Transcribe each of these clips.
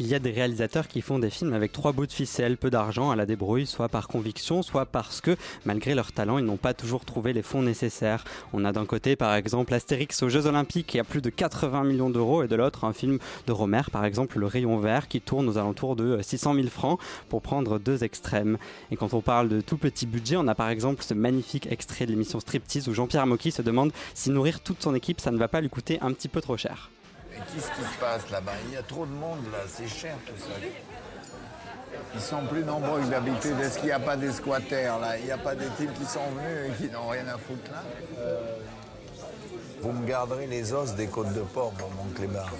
Il y a des réalisateurs qui font des films avec trois bouts de ficelle, peu d'argent à la débrouille, soit par conviction, soit parce que, malgré leur talent, ils n'ont pas toujours trouvé les fonds nécessaires. On a d'un côté, par exemple, Astérix aux Jeux Olympiques qui a plus de 80 millions d'euros, et de l'autre, un film de Romer, par exemple, Le Rayon Vert, qui tourne aux alentours de 600 000 francs, pour prendre deux extrêmes. Et quand on parle de tout petit budget, on a par exemple ce magnifique extrait de l'émission Striptease où Jean-Pierre Mocky se demande si nourrir toute son équipe, ça ne va pas lui coûter un petit peu trop cher. Et qu'est-ce qui se passe là-bas? Il y a trop de monde là, c'est cher tout ça. Ils sont plus nombreux que d'habitude. Est-ce qu'il n'y a pas des squatters là? Il n'y a pas des types qui sont venus et qui n'ont rien à foutre là? Vous me garderez les os des côtes de porc, mon Clébard.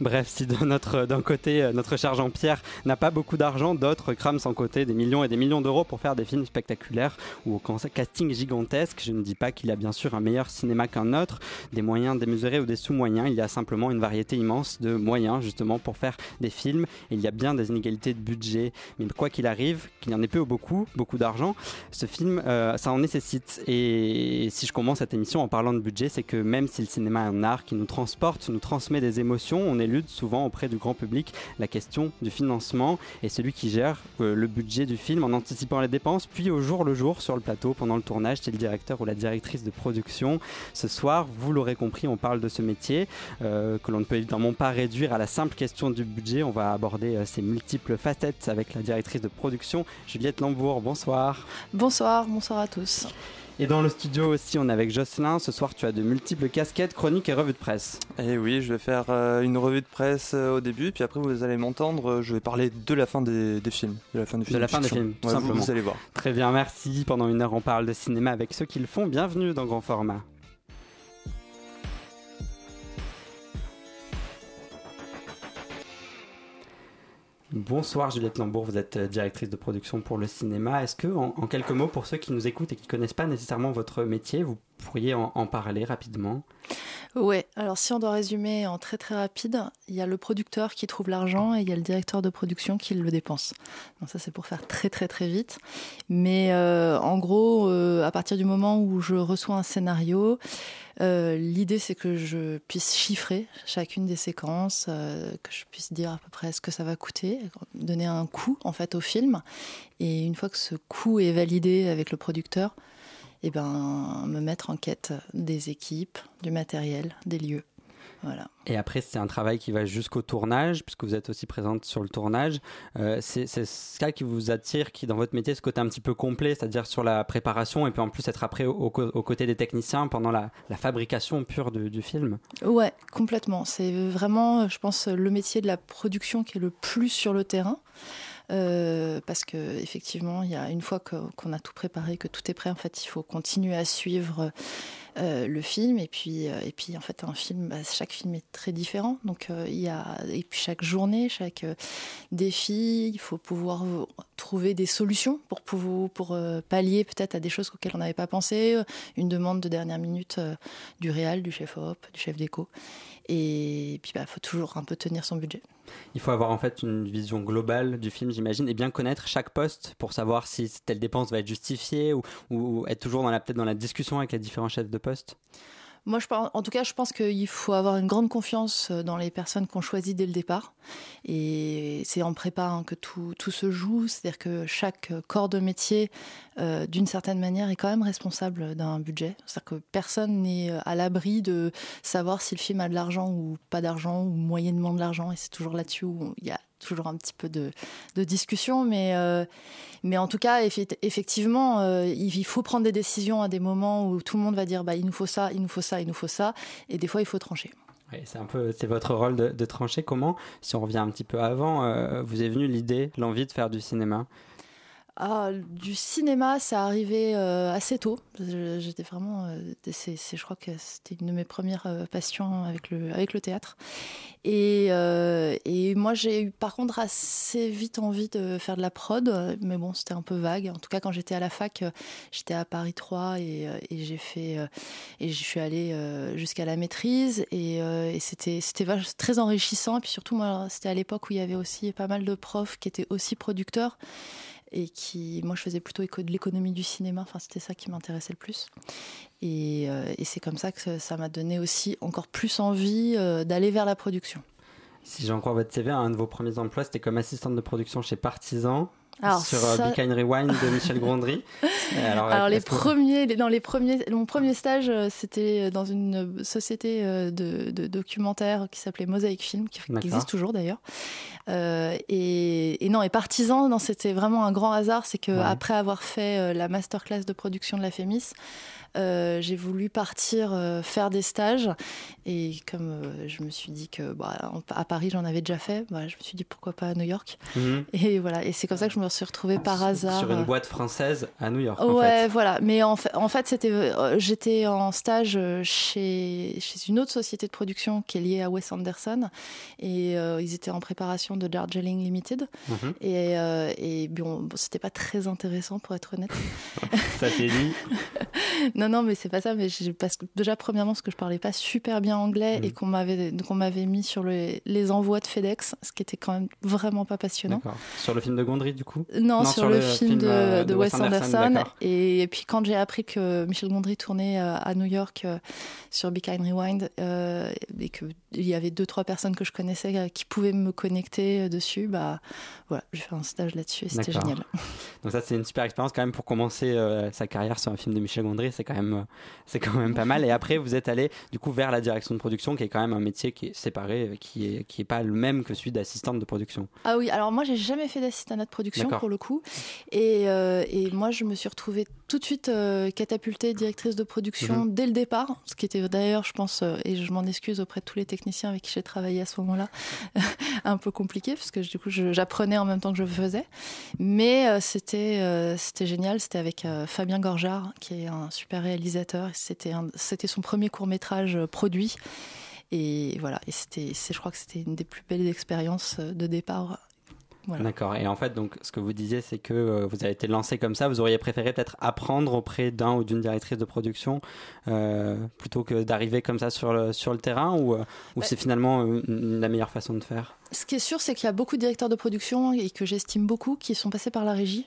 Bref, si d'un côté euh, notre cher Jean-Pierre n'a pas beaucoup d'argent, d'autres crament sans côté des millions et des millions d'euros pour faire des films spectaculaires ou au casting gigantesque. Je ne dis pas qu'il y a bien sûr un meilleur cinéma qu'un autre, des moyens démesurés ou des sous-moyens. Il y a simplement une variété immense de moyens justement pour faire des films. il y a bien des inégalités de budget, mais quoi qu'il arrive, qu'il y en ait peu ou beaucoup, beaucoup d'argent, ce film, euh, ça en nécessite. Et si je commence cette émission en parlant de budget, c'est que même si le cinéma est un art qui nous transporte, nous transmet des émotions, on est souvent auprès du grand public la question du financement et celui qui gère euh, le budget du film en anticipant les dépenses, puis au jour le jour sur le plateau pendant le tournage, c'est le directeur ou la directrice de production. Ce soir, vous l'aurez compris, on parle de ce métier euh, que l'on ne peut évidemment pas réduire à la simple question du budget. On va aborder euh, ces multiples facettes avec la directrice de production, Juliette Lambourg. Bonsoir. Bonsoir, bonsoir à tous. Et dans le studio aussi, on est avec Jocelyn. Ce soir, tu as de multiples casquettes, chroniques et revues de presse. Et eh oui, je vais faire euh, une revue de presse euh, au début, puis après vous allez m'entendre. Euh, je vais parler de la fin des, films. De la fin des films. De la fin des films, tout simplement. Vous, allez voir. Très bien, merci. Pendant une heure, on parle de cinéma avec ceux qui le font. Bienvenue dans Grand Format. Bonsoir Juliette Lambourg, vous êtes euh, directrice de production pour le cinéma. Est-ce que, en, quelques mots, pour ceux qui nous écoutent et qui ne connaissent pas nécessairement votre métier, vous pourriez en, parler rapidement? Oui, alors si on doit résumer en très très rapide, il y a le producteur qui trouve l'argent et il y a le directeur de production qui le dépense. Donc ça c'est pour faire très très très vite. Mais euh, en gros, euh, à partir du moment où je reçois un scénario, euh, l'idée, c'est que je puisse chiffrer chacune des séquences, que je puisse dire à peu près ce que ça va coûter, donner un coût en fait au film. Et une fois que ce coût est validé avec le producteur, eh ben, me mettre en quête des équipes, du matériel, des lieux. Et après, c'est un travail qui va jusqu'au tournage, puisque vous êtes aussi présente sur le tournage. Euh, c'est ça qui vous attire, qui dans votre métier, ce côté un petit peu complet, c'est-à-dire sur la préparation, et puis en plus être après aux côtés des techniciens pendant la, fabrication pure du, film Ouais, complètement. C'est vraiment, je pense, le métier de la production qui est le plus sur le terrain. Euh, parce que effectivement, il y a une fois qu'on a tout préparé, que tout est prêt, en fait, il faut continuer à suivre euh, le film. Et puis, euh, et puis, en fait, un film, bah, chaque film est très différent. Donc, il y a, et puis chaque journée, chaque défi, il faut pouvoir trouver des solutions pour, pour, pour pallier peut-être à des choses auxquelles on n'avait pas pensé. Une demande de dernière minute du réal, du chef op, du chef d'éco. Et puis, il bah, faut toujours un peu tenir son budget. Il faut avoir en fait une vision globale du film, j'imagine, et bien connaître chaque poste pour savoir si telle dépense va être justifiée ou, être toujours dans la, peut-être dans la discussion avec les différents chefs de poste. Moi, en tout cas, je pense qu'il faut avoir une grande confiance euh, dans les personnes qu'on choisit dès le départ. Et c'est en prépa hein, que tout, se joue. C'est-à-dire que chaque corps de métier, euh, d'une certaine manière, est quand même responsable d'un budget. C'est-à-dire que personne n'est euh, à l'abri de savoir si le film a de l'argent ou pas d'argent ou moyennement de l'argent. Et c'est toujours là-dessus où il y a toujours un petit peu de, discussion, mais, euh, mais en tout cas, effectivement, euh, il faut prendre des décisions à des moments où tout le monde va dire bah, il nous faut ça, il nous faut ça, il nous faut ça, et des fois, il faut trancher. c'est un peu, c'est votre rôle de, trancher. Comment, si on revient un petit peu avant, euh, vous est venue l'idée, l'envie de faire du cinéma? Ah, du cinéma, ça arrivait assez tôt. J'étais vraiment, je crois que c'était une de mes premières passions avec le, avec le théâtre. Et, euh, et moi, j'ai eu par contre assez vite envie de faire de la prod, mais bon, c'était un peu vague. En tout cas, quand j'étais à la fac, j'étais à Paris 3 et, euh, j'ai fait euh, et je suis allée jusqu'à la maîtrise et, et c'était c'était très enrichissant. Et puis surtout, moi, c'était à l'époque où il y avait aussi pas mal de profs qui étaient aussi producteurs et qui, moi, je faisais plutôt de l'économie du cinéma. Enfin, c'était ça qui m'intéressait le plus. Euh, et, c'est comme ça que ça m'a donné aussi encore plus envie euh, d'aller vers la production. Si j'en crois votre CV, un de vos premiers emplois, c'était comme assistante de production chez Partisan. Alors, sur euh, ça- Be Kind Rewind de Michel Gondry. Alors, Alors les premiers, dans les premiers, mon premier stage, euh, c'était dans une société euh, de, de documentaire qui s'appelait Mosaic Film, qui, existe toujours d'ailleurs. Euh, et, et non, et Partisan, non, c'était vraiment un grand hasard, c'est que Ouais. après avoir fait euh, la masterclass de production de la Fémis, euh, j'ai voulu partir euh, faire des stages et comme euh, je me suis dit que bah, à Paris j'en avais déjà fait, bah, je me suis dit pourquoi pas à New York. Mhm. Et voilà, et c'est comme ça que je me suis retrouvée par hasard. Sur une euh, boîte française à New York. en Ouais, fait. voilà. Mais en fait, en fait c'était, euh, j'étais en stage euh, chez, chez une autre société de production qui est liée à Wes Anderson. Et euh, ils étaient en préparation de Darjeeling Limited. Mhm. Et, euh, et bon, bon, c'était pas très intéressant pour être honnête. Ça s'est dit. non, non, mais c'est pas ça. Mais parce que déjà, premièrement, parce que je parlais pas super bien anglais Mhm. et qu'on m'avait, qu'on m'avait mis sur le- les envois de FedEx, ce qui était quand même vraiment pas passionnant. Sur le film de Gondry, du coup Non, Non, sur, sur le, le film, film, de, euh, de Wes Anderson. et, et puis quand j'ai appris que Michel Gondry tournait euh, à New York euh, sur Be Kind Rewind euh, et qu'il y avait deux trois personnes que je connaissais euh, qui pouvaient me connecter euh, dessus, bah voilà, j'ai fait un stage là-dessus et c'était génial. Donc ça c'est une super expérience quand même pour commencer euh, sa carrière sur un film de Michel Gondry, c'est quand même euh, c'est quand même pas mal. Et après vous êtes allé du coup vers la direction de production, qui est quand même un métier qui est séparé, qui est qui est pas le même que celui d'assistante de production. Ah oui, alors moi j'ai jamais fait d'assistant de production Pour le coup, et, euh, et moi je me suis retrouvée tout de suite euh, catapultée directrice de production Mhm. dès le départ, ce qui était d'ailleurs, je pense, euh, et je m'en excuse auprès de tous les techniciens avec qui j'ai travaillé à ce moment-là, un peu compliqué parce que du coup j'apprenais en même temps que je faisais, mais c'était c'était génial, c'était avec Fabien Gorjard qui est un super réalisateur, c'était son premier court métrage produit. Et voilà, et c'était, je crois que c'était une des plus belles expériences de départ Voilà. D'accord. Et en fait, donc, ce que vous disiez, c'est que euh, vous avez été lancé comme ça. Vous auriez préféré peut-être apprendre auprès d'un ou d'une directrice de production euh, plutôt que d'arriver comme ça sur le, sur le terrain ou, euh, ou Bah- c'est finalement euh, la meilleure façon de faire? Ce qui est sûr, c'est qu'il y a beaucoup de directeurs de production et que j'estime beaucoup qui sont passés par la régie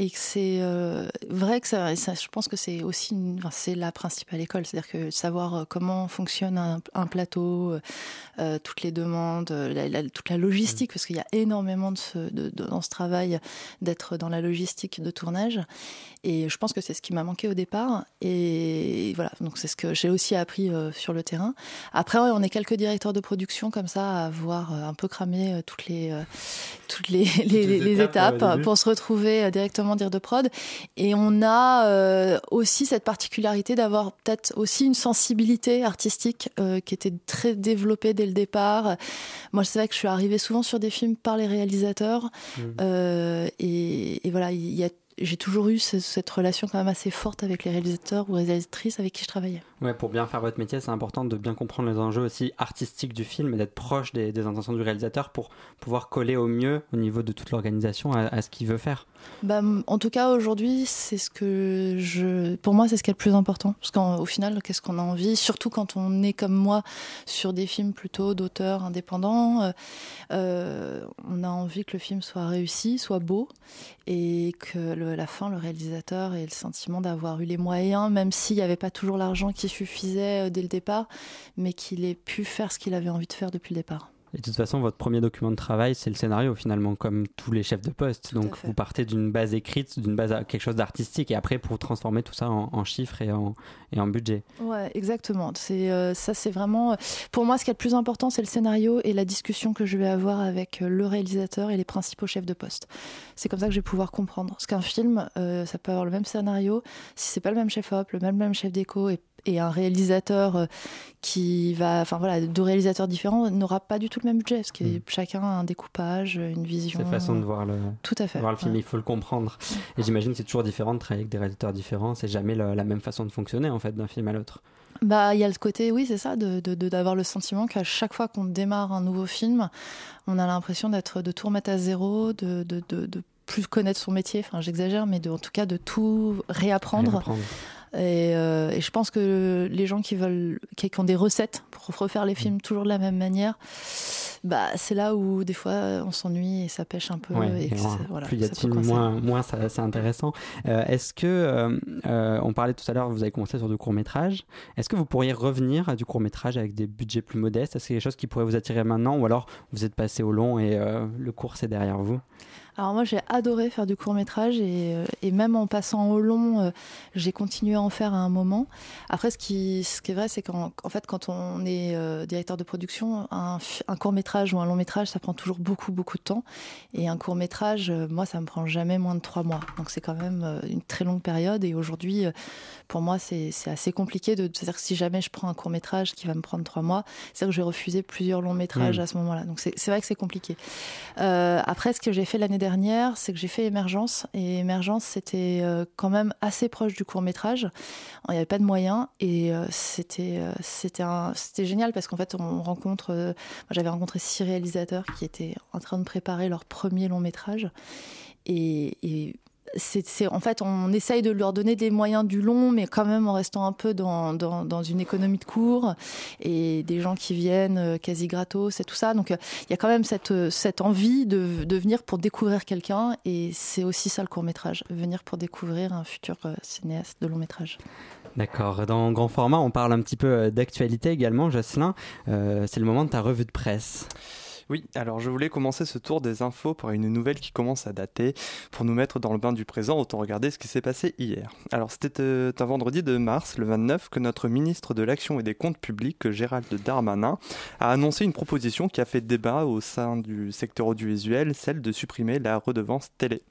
et c'est euh, vrai que ça, je pense que c'est aussi c'est la principale école, c'est-à-dire que savoir euh, comment fonctionne un, plateau, euh, toutes les demandes, toute la logistique, parce qu'il y a énormément de, dans ce travail d'être dans la logistique de tournage. Et je pense que c'est ce qui m'a manqué au départ. Et voilà, donc c'est ce que j'ai aussi appris sur le terrain. Après, ouais, on est quelques directeurs de production comme ça à avoir euh, un peu euh, toutes les toutes les, les, les les étapes, pour se retrouver euh, directement dire de prod. Et on a euh, aussi cette particularité d'avoir peut-être aussi une sensibilité artistique qui était très développée dès le départ. Moi, c'est vrai que je suis arrivée souvent sur des films par les réalisateurs. Euh, et, et voilà, il y a j'ai toujours eu ce- cette relation quand même assez forte avec les réalisateurs ou réalisatrices avec qui je travaillais. Ouais, pour bien faire votre métier, c'est important de bien comprendre les enjeux aussi artistiques du film et d'être proche des, intentions du réalisateur pour pouvoir coller au mieux au niveau de toute l'organisation à, ce qu'il veut faire. Bah, en tout cas, aujourd'hui, c'est ce que je. Pour moi, c'est ce qui est le plus important. Parce qu'au final, qu'est-ce qu'on a envie? Surtout quand on est comme moi sur des films plutôt d'auteurs indépendants, euh, euh, on a envie que le film soit réussi, soit beau, et que la fin, le réalisateur ait le sentiment d'avoir eu les moyens, même s'il n'y avait pas toujours l'argent qui suffisait euh, dès le départ, mais qu'il ait pu faire ce qu'il avait envie de faire depuis le départ. Et de toute façon, votre premier document de travail, c'est le scénario finalement, comme tous les chefs de poste. Tout Donc vous partez d'une base écrite, d'une base à quelque chose d'artistique, et après pour transformer tout ça en, en chiffres et en, et en budget. Ouais, exactement. C'est euh, ça, c'est vraiment pour moi ce qui est le plus important, c'est le scénario et la discussion que je vais avoir avec euh, le réalisateur et les principaux chefs de poste. C'est comme ça que je vais pouvoir comprendre. Parce qu'un film, euh, ça peut avoir le même scénario, si c'est pas le même chef op, le même même chef déco et, et un réalisateur euh, qui va, enfin voilà, deux réalisateurs différents n'aura pas du tout le même budget parce que Mm. chacun a un découpage, une vision. C'est façon de voir le, Tout à fait. voir le film, Ouais. il faut le comprendre. Et j'imagine que c'est toujours différent de travailler avec des réalisateurs différents, c'est jamais la même façon de fonctionner en fait d'un film à l'autre. Bah, il y a le côté, oui, c'est ça, de d'avoir le sentiment qu'à chaque fois qu'on démarre un nouveau film, on a l'impression d'être de tout remettre à zéro, de, de, de, de plus connaître son métier. Enfin, j'exagère, mais de, en tout cas de tout réapprendre. Réapprendre. Et, euh, et je pense que les gens qui veulent, qui, ont des recettes pour refaire les films toujours de la même manière, bah, c'est là où des fois on s'ennuie et ça pêche un peu. et plus il y a de moins, moins c'est intéressant. Euh, est-ce que, euh, on parlait tout à l'heure, vous avez commencé sur du court métrage. Est-ce que vous pourriez revenir à du court métrage avec des budgets plus modestes? Est-ce a quelque chose qui pourrait vous attirer maintenant ou alors vous êtes passé au long et le court c'est derrière vous? Alors moi j'ai adoré faire du court métrage et, euh, et, même en passant au long, euh, j'ai continué à en faire à un moment. Après ce qui, ce qui est vrai c'est qu'en en fait quand on est euh, directeur de production, un, un, court métrage ou un long métrage ça prend toujours beaucoup beaucoup de temps et un court métrage, moi ça me prend jamais moins de trois mois. Donc c'est quand même une très longue période et aujourd'hui pour moi c'est assez compliqué de dire que si jamais je prends un court métrage qui va me prendre trois mois, c'est que je vais refuser plusieurs longs métrages mmh. à ce moment-là. Donc c'est vrai que c'est compliqué. après ce que j'ai fait l'année dernière c'est que j'ai fait Émergence. Et Émergence, c'était euh, quand même assez proche du court métrage. Il n'y avait pas de moyens. Et euh, c'était, euh, c'était, c'était génial parce qu'en fait, on rencontre. j'avais rencontré six réalisateurs qui étaient en train de préparer leur premier long métrage. Et, et en fait, on essaye de leur donner des moyens du long, mais quand même en restant un peu dans, dans, une économie de cours et des gens qui viennent euh, quasi gratos et tout ça. Donc, euh, il y a quand même cette, euh, cette envie de, de venir pour découvrir quelqu'un et c'est aussi ça le court métrage, venir pour découvrir un futur cinéaste de long métrage. D'accord. Dans grand format, on parle un petit peu d'actualité également, Jocelyn. c'est le moment de ta revue de presse. Oui, alors je voulais commencer ce tour des infos par une nouvelle qui commence à dater. Pour nous mettre dans le bain du présent, autant regarder ce qui s'est passé hier. Alors c'était euh, un vendredi de mars, le 29, que notre ministre de l'Action et des Comptes Publics, Gérald Darmanin, a annoncé une proposition qui a fait débat au sein du secteur audiovisuel, celle de supprimer la redevance télé.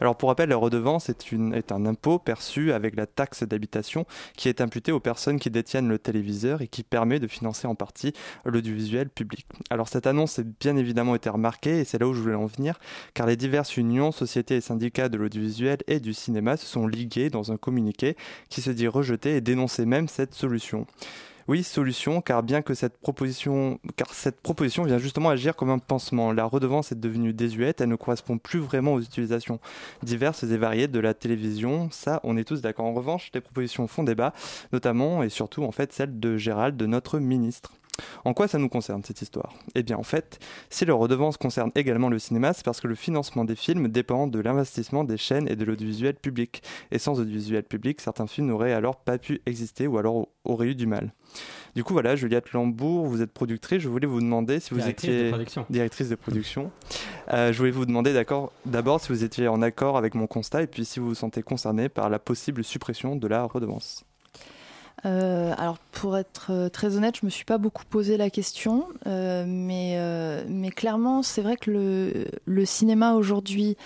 Alors pour rappel, la redevance est, un impôt perçu avec la taxe d'habitation qui est imputée aux personnes qui détiennent le téléviseur et qui permet de financer en partie l'audiovisuel public. Alors cette annonce est bien évidemment été remarqué et c'est là où je voulais en venir, car les diverses unions, sociétés et syndicats de l'audiovisuel et du cinéma se sont ligués dans un communiqué qui se dit rejeter et dénoncer même cette solution. Oui, solution, car bien que cette proposition, car cette proposition vient justement agir comme un pansement. La redevance est devenue désuète, elle ne correspond plus vraiment aux utilisations diverses et variées de la télévision. Ça, on est tous d'accord. En revanche, les propositions font débat, notamment et surtout en fait celle de Gérald, de notre ministre. En quoi ça nous concerne cette histoire? Eh bien en fait, si le redevance concerne également le cinéma, c'est parce que le financement des films dépend de l'investissement des chaînes et de l'audiovisuel public. Et sans audiovisuel public, certains films n'auraient alors pas pu exister ou alors auraient eu du mal. Du coup voilà, Juliette Lambourg, vous êtes productrice, je voulais vous demander si vous étiez directrice de production. Euh, je voulais vous demander d'abord si vous étiez en accord avec mon constat et puis si vous vous sentez concerné par la possible suppression de la redevance. Euh, alors pour être euh, très honnête, je me suis pas beaucoup posé la question, euh, mais, mais clairement c'est vrai que le, le cinéma aujourd'hui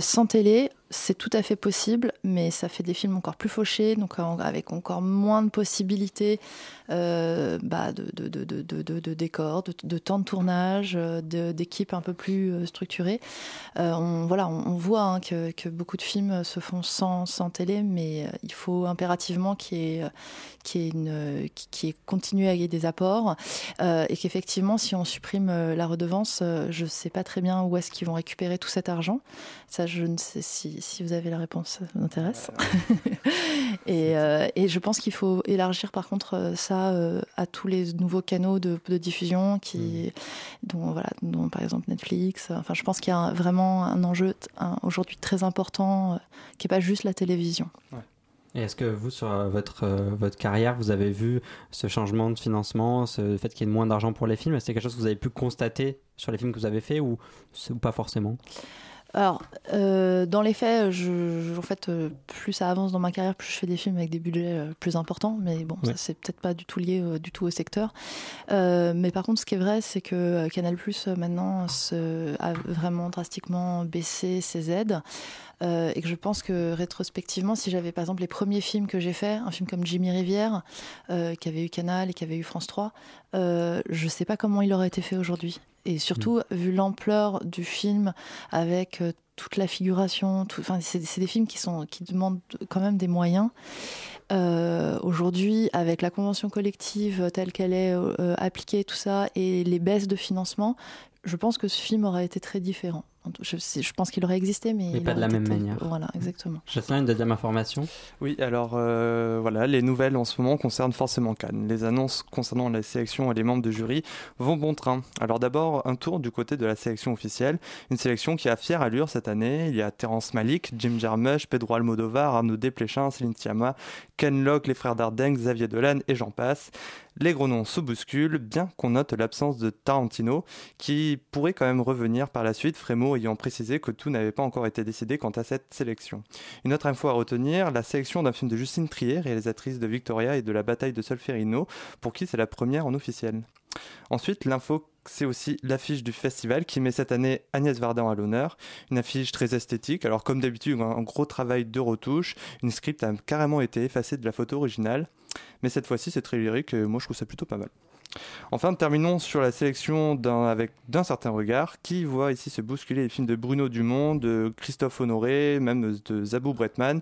sans télé c'est tout à fait possible, mais ça fait des films encore plus fauchés, donc avec encore moins de possibilités euh, bah, de, de, de, de, de, temps de tournage, d'équipes un peu plus euh, structurées. Euh, on, voilà, on, voit hein, que, que, beaucoup de films se font sans, sans télé, mais il faut impérativement qu'il y ait, continué à y des apports et qu'effectivement si on supprime la redevance je ne sais pas très bien où est-ce qu'ils vont récupérer tout cet argent ça je ne sais si si vous avez la réponse, ça m'intéresse. et, euh, et, je pense qu'il faut élargir par contre euh, ça euh, à tous les nouveaux canaux de, diffusion qui, mmh. dont, voilà, dont par exemple Netflix. Enfin, je pense qu'il y a vraiment un enjeu aujourd'hui très important qui n'est pas juste la télévision. Et est-ce que vous, sur votre, votre carrière, vous avez vu ce changement de financement, ce fait qu'il y ait moins d'argent pour les films? Est-ce que c'est quelque chose que vous avez pu constater sur les films que vous avez faits ou, ou pas forcément? Alors, euh, dans les faits, je, en fait, euh, plus ça avance dans ma carrière, plus je fais des films avec des budgets euh, plus importants. Mais bon, ça c'est peut-être pas du tout lié du tout au secteur. mais par contre, ce qui est vrai, c'est que Canal Plus maintenant a vraiment drastiquement baissé ses aides. Et que je pense que rétrospectivement, si j'avais par exemple les premiers films que j'ai faits, un film comme Jimmy Rivière, qui avait eu Canal et qui avait eu France 3, je sais pas comment il aurait été fait aujourd'hui. Et surtout, mm. vu l'ampleur du film, avec euh, toute la figuration, enfin, c'est des films qui, sont, qui demandent quand même des moyens. Euh, aujourd'hui, avec la convention collective telle qu'elle est euh, appliquée, tout ça, et les baisses de financement, je pense que ce film aurait été très différent. Je, je pense qu'il aurait existé, mais, pas de la même manière. Voilà, exactement. Jocelyn, une deuxième information Oui, alors euh, voilà, les nouvelles en ce moment concernent forcément Cannes. Les annonces concernant la sélection et les membres de jury vont bon train. Alors d'abord, un tour du côté de la sélection officielle. Une sélection qui a fière allure cette année. Il y a Terence Malik, Jim Jarmusch, Pedro Almodovar, Arnaud Desplechin, Céline Sciamma, Ken Locke, les frères Dardenne, Xavier Dolan et j'en passe. Les gros noms se bousculent, bien qu'on note l'absence de Tarantino, qui pourrait quand même revenir par la suite, Frémo ayant précisé que tout n'avait pas encore été décidé quant à cette sélection. Une autre info à retenir, la sélection d'un film de Justine Trier, réalisatrice de Victoria et de la bataille de Solferino, pour qui c'est la première en officiel. Ensuite, l'info c'est aussi l'affiche du festival qui met cette année Agnès Vardan à l'honneur. Une affiche très esthétique. Alors, comme d'habitude, un gros travail de retouche. Une script a carrément été effacée de la photo originale. Mais cette fois-ci, c'est très lyrique et moi, je trouve ça plutôt pas mal. Enfin, terminons sur la sélection d'un, avec d'un certain regard, qui voit ici se bousculer les films de Bruno Dumont, de Christophe Honoré, même de Zabou Bretman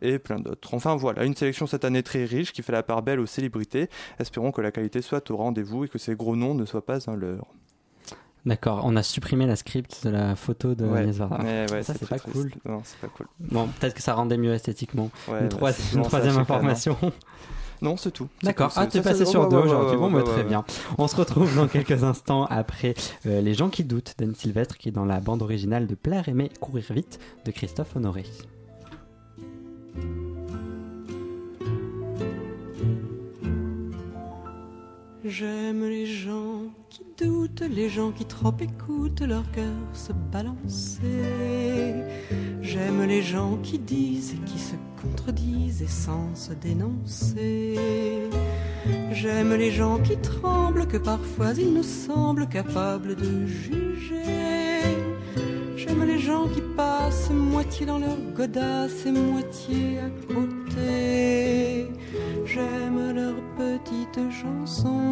et plein d'autres. Enfin voilà, une sélection cette année très riche qui fait la part belle aux célébrités. Espérons que la qualité soit au rendez-vous et que ces gros noms ne soient pas un leurre. D'accord, on a supprimé la script de la photo de ouais. Agnès Ouais, ça, c'est pas cool. Non, c'est pas cool. Bon, peut-être que ça rendait mieux esthétiquement. une, troisième information. Non, c'est tout. D'accord. Ah, tu es passé sur deux aujourd'hui. Bon, bah, très bien. On se retrouve dans quelques instants après euh, Les gens qui doutent d'Anne Sylvestre, qui est dans la bande originale de Plaire, aimer, courir vite de Christophe Honoré. J'aime les gens qui doutent, les gens qui trop écoutent leur cœur se balancer. Les gens qui disent et qui se contredisent et sans se dénoncer. J'aime les gens qui tremblent, que parfois ils nous semblent capables de juger. J'aime les gens qui passent moitié dans leur godasse et moitié à côté. J'aime leurs petites chansons,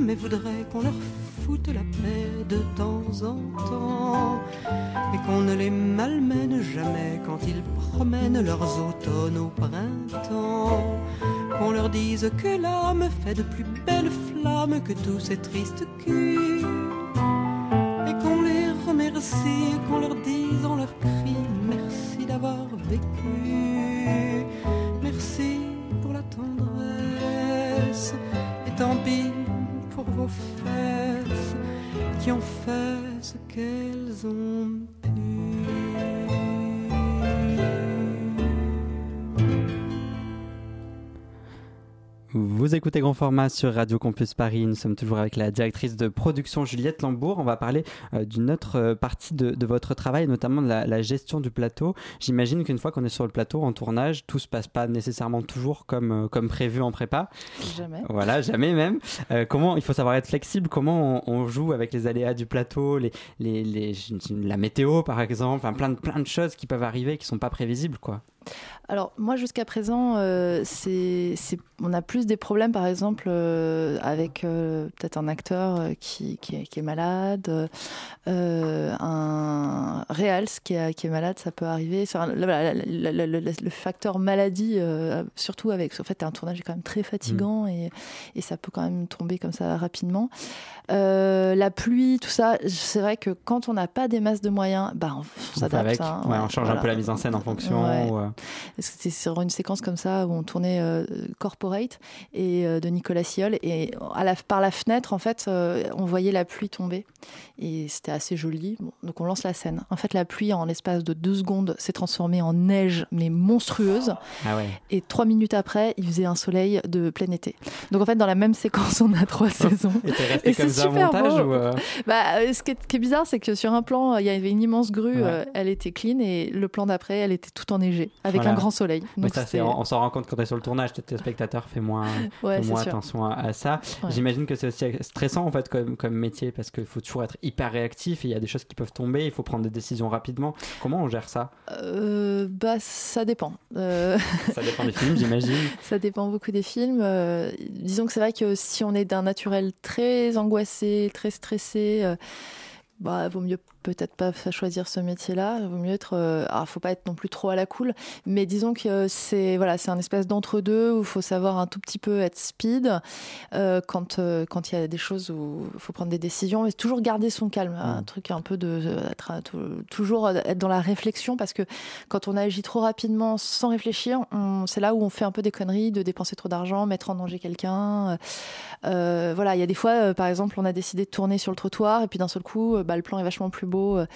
mais voudraient qu'on leur foute la paix de temps en temps. Et qu'on ne les malmène jamais quand ils promènent leurs automnes au printemps. Qu'on leur dise que l'âme fait de plus belles flammes que tous ces tristes culs. Et qu'on les remercie, qu'on leur dise en leur cri merci d'avoir vécu, merci pour la tendresse. Et tant pis vos fesses qui ont fait ce qu'elles ont Vous écoutez Grand Format sur Radio Campus Paris. Nous sommes toujours avec la directrice de production Juliette Lambourg. On va parler euh, d'une autre euh, partie de, de, votre travail, notamment de la, la gestion du plateau. J'imagine qu'une fois qu'on est sur le plateau en tournage, tout se passe pas nécessairement toujours comme, euh, comme prévu en prépa. Jamais. Voilà, jamais même. Comment il faut savoir être flexible Comment on, on, joue avec les aléas du plateau, les, les, les, la météo par exemple, enfin, plein de plein de choses qui peuvent arriver qui sont pas prévisibles quoi. Alors moi jusqu'à présent, euh, c'est, on a plus des problèmes par exemple euh, avec euh, peut-être un acteur qui, qui, est, malade, un réal qui est, qui est malade, ça peut arriver. le, facteur maladie, surtout avec, en fait un tournage est quand même très fatigant mm. et, et, ça peut quand même tomber comme ça rapidement. la pluie, tout ça, c'est vrai que quand on n'a pas des masses de moyens, bah on, s'adapte. Hein, on change un peu la mise en scène en fonction. C'était sur une séquence comme ça où on tournait euh, Corporate et euh, de Nicolas Siol et à la, par la fenêtre en fait euh, on voyait la pluie tomber et c'était assez joli. donc on lance la scène. En fait la pluie en l'espace de deux secondes s'est transformée en neige mais monstrueuse. Ah et trois minutes après il faisait un soleil de plein été. Donc en fait dans la même séquence on a trois saisons. Et t'es resté comme ça montage ou bah, ce qui est, bizarre c'est que sur un plan il y avait une immense grue, elle était clean et le plan d'après elle était tout enneigée avec un grand soleil. ça, on, s'en rend compte quand tu es sur le tournage, peut-être le spectateur fait moins, moins attention à, ça. J'imagine que c'est aussi stressant en fait comme, comme métier parce qu'il faut toujours être hyper réactif et il y a des choses qui peuvent tomber, il faut prendre des décisions rapidement. Comment on gère ça? Euh, Bah ça dépend. Euh, ça dépend des films, j'imagine. ça dépend beaucoup des films. Euh, disons que c'est vrai que si on est d'un naturel très angoissé, très stressé, bah vaut mieux peut-être pas choisir ce métier-là. Il vaut mieux être. Euh, alors, faut pas être non plus trop à la cool, mais disons que c'est voilà, c'est un espèce d'entre-deux où il faut savoir un tout petit peu être speed euh, quand euh, quand il y a des choses où il faut prendre des décisions, et toujours garder son calme. Un mm. truc un peu de toujours être dans la réflexion parce que quand on agit trop rapidement sans réfléchir, c'est là où on fait un peu des conneries, de dépenser trop d'argent, mettre en danger quelqu'un. Euh, voilà, il y a des fois, par exemple, on a décidé de tourner sur le trottoir et puis d'un seul coup, bah, le plan est vachement plus euh,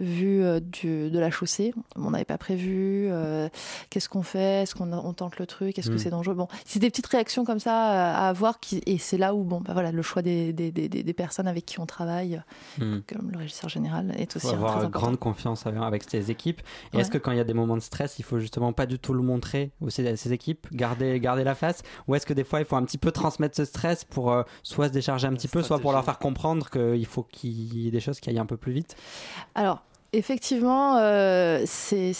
vu euh, de la chaussée. On n'avait pas prévu. Euh, qu'est-ce qu'on fait? Est-ce qu'on tente le truc? Est-ce que mm. c'est dangereux? Bon, c'est des petites réactions comme ça à avoir qui, et c'est là où bon, bah voilà, le choix des, des, des, personnes avec qui on travaille, mm. comme le régisseur général, est aussi faut avoir très grande confiance avec ses équipes. Et est-ce que quand il y a des moments de stress, il faut justement pas du tout le montrer aussi à ses équipes, garder, garder la face? Ou est-ce que des fois il faut un petit peu transmettre ce stress pour soit se décharger un petit peu, soit pour leur faire comprendre qu'il faut qu'il y ait des choses qui aillent un peu plus vite? Alors, Effectivement, euh, c'est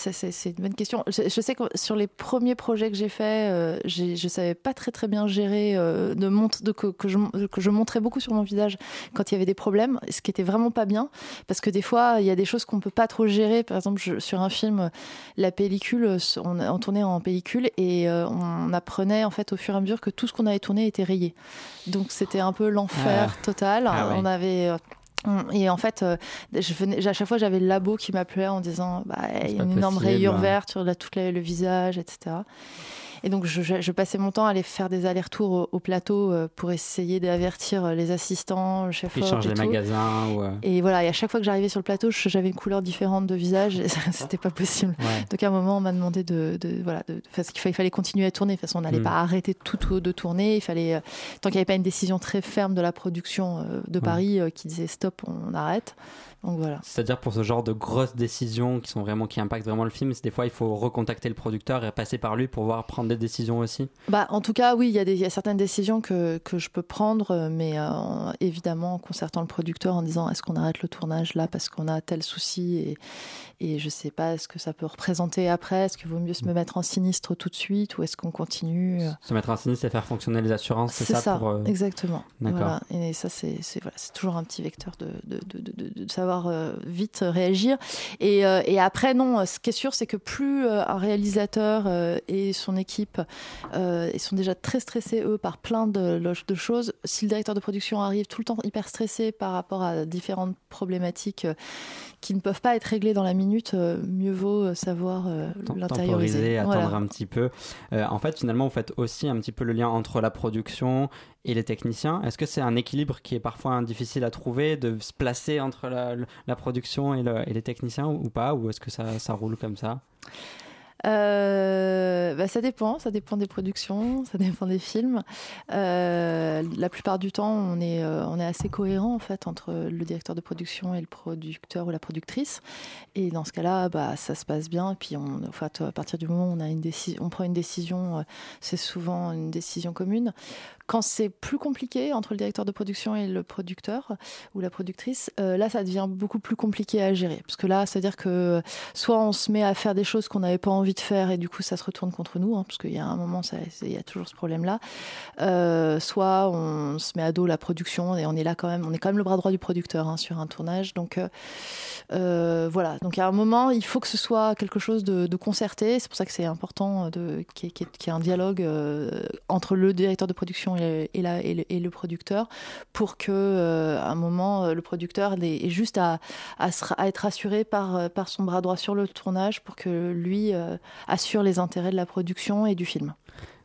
une bonne question. Je, sais que sur les premiers projets que j'ai faits, euh, je ne savais pas très très bien gérer, euh, de, de que, je, que, je, montrais beaucoup sur mon visage quand il y avait des problèmes, ce qui était vraiment pas bien, parce que des fois, il y a des choses qu'on peut pas trop gérer. Par exemple, sur un film, la pellicule, on, on tournait en pellicule et on apprenait en fait au fur et à mesure que tout ce qu'on avait tourné était rayé. Donc c'était un peu l'enfer ah. total. Ah on avait et en fait, euh, je venais, à chaque fois, j'avais le labo qui m'appelait en disant bah, il y a une énorme rayure hein. verte sur tout le visage, etc. Et donc, je, passais mon temps à aller faire des allers-retours au, plateau euh, pour essayer d'avertir euh, les assistants, le chef. Ils changent les magasins. Euh. Et voilà, et à chaque fois que j'arrivais sur le plateau, j'avais une couleur différente de visage et c'était pas possible. Donc, à un moment, on m'a demandé de, voilà, de, parce qu'il fallait, fallait, continuer à tourner. De toute façon, on n'allait mm. pas arrêter tout de tourner. Il fallait, tant qu'il n'y avait pas une décision très ferme de la production de Paris qui disait stop, on arrête. C'est-à-dire pour ce genre de grosses décisions qui sont vraiment qui impactent vraiment le film, des fois il faut recontacter le producteur et passer par lui pour pouvoir prendre des décisions aussi. Bah en tout cas oui, il y, a certaines décisions que, que je peux prendre, mais euh, évidemment en concertant le producteur en disant est-ce qu'on arrête le tournage là parce qu'on a tel souci et, et je sais pas ce que ça peut représenter après. Est-ce qu'il vaut mieux se mettre en sinistre tout de suite ou est-ce qu'on continue euh? Se mettre en sinistre et faire fonctionner les assurances, c'est ça, ça euh, Exactement. Voilà. Et ça c'est voilà, toujours un petit vecteur de, de, de, de savoir euh, vite réagir. Et, euh, et, après, non, ce qui est sûr, c'est que plus un réalisateur et son équipe ils sont déjà très stressés, eux, par plein de, de choses, si le directeur de production arrive tout le temps hyper stressé par rapport à différentes problématiques qui ne peuvent pas être réglées dans la minute, mieux vaut savoir l'intérioriser. attendre un petit peu. en fait, finalement, vous faites aussi un petit peu le lien entre la production et les techniciens. Est-ce que c'est un équilibre qui est parfois difficile à trouver, de se placer entre la, production et, les techniciens ou, pas? Ou est-ce que ça, ça roule comme ça? Euh, bah, ça dépend, ça dépend des productions, ça dépend des films. Euh, la plupart du temps, on est, euh, on est assez cohérent en fait entre le directeur de production et le producteur ou la productrice. Et dans ce cas-là, bah, ça se passe bien. Puis, en fait, à partir du moment où on, a une on prend une décision, c'est souvent une décision commune. Quand c'est plus compliqué entre le directeur de production et le producteur ou la productrice, euh, là, ça devient beaucoup plus compliqué à gérer. Parce que là, c'est-à-dire que soit on se met à faire des choses qu'on n'avait pas envie de faire et du coup, ça se retourne contre nous, hein, parce qu'il y a un moment, il y a toujours ce problème-là. Euh, soit on se met à dos la production et on est là quand même, on est quand même le bras droit du producteur hein, sur un tournage. Donc euh, voilà. Donc à un moment, il faut que ce soit quelque chose de, concerté. C'est pour ça que c'est important qu'il y, ait un dialogue entre le directeur de production et, le, producteur pour que euh, à un moment le producteur ait, juste à, être assuré par, euh, par son bras droit sur le tournage pour que lui euh, assure les intérêts de la production et du film.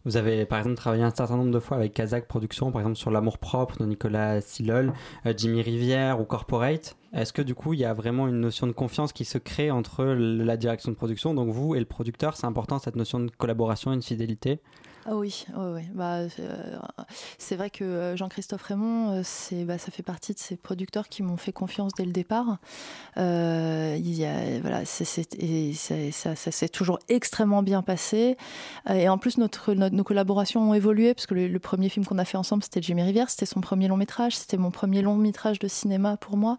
Vous avez par exemple travaillé un certain nombre de fois avec Kazakh Productions, par exemple sur L'amour propre de Nicolas Silol, Jimmy Rivière ou Corporate. Est-ce que du coup il y a vraiment une notion de confiance qui se crée entre la direction de production, donc vous et le producteur? C'est important cette notion de collaboration et de fidélité? Ah oui, Bah, euh, c'est vrai que euh, Jean-Christophe Raymond, euh, c'est, bah, ça fait partie de ces producteurs qui m'ont fait confiance dès le départ. il y a, voilà, c'est, et ça, ça, s'est toujours extrêmement bien passé. Et en plus, notre, nos collaborations ont évolué, parce que le, premier film qu'on a fait ensemble, c'était Jimmy Rivière, c'était son premier long métrage, c'était mon premier long métrage de cinéma pour moi.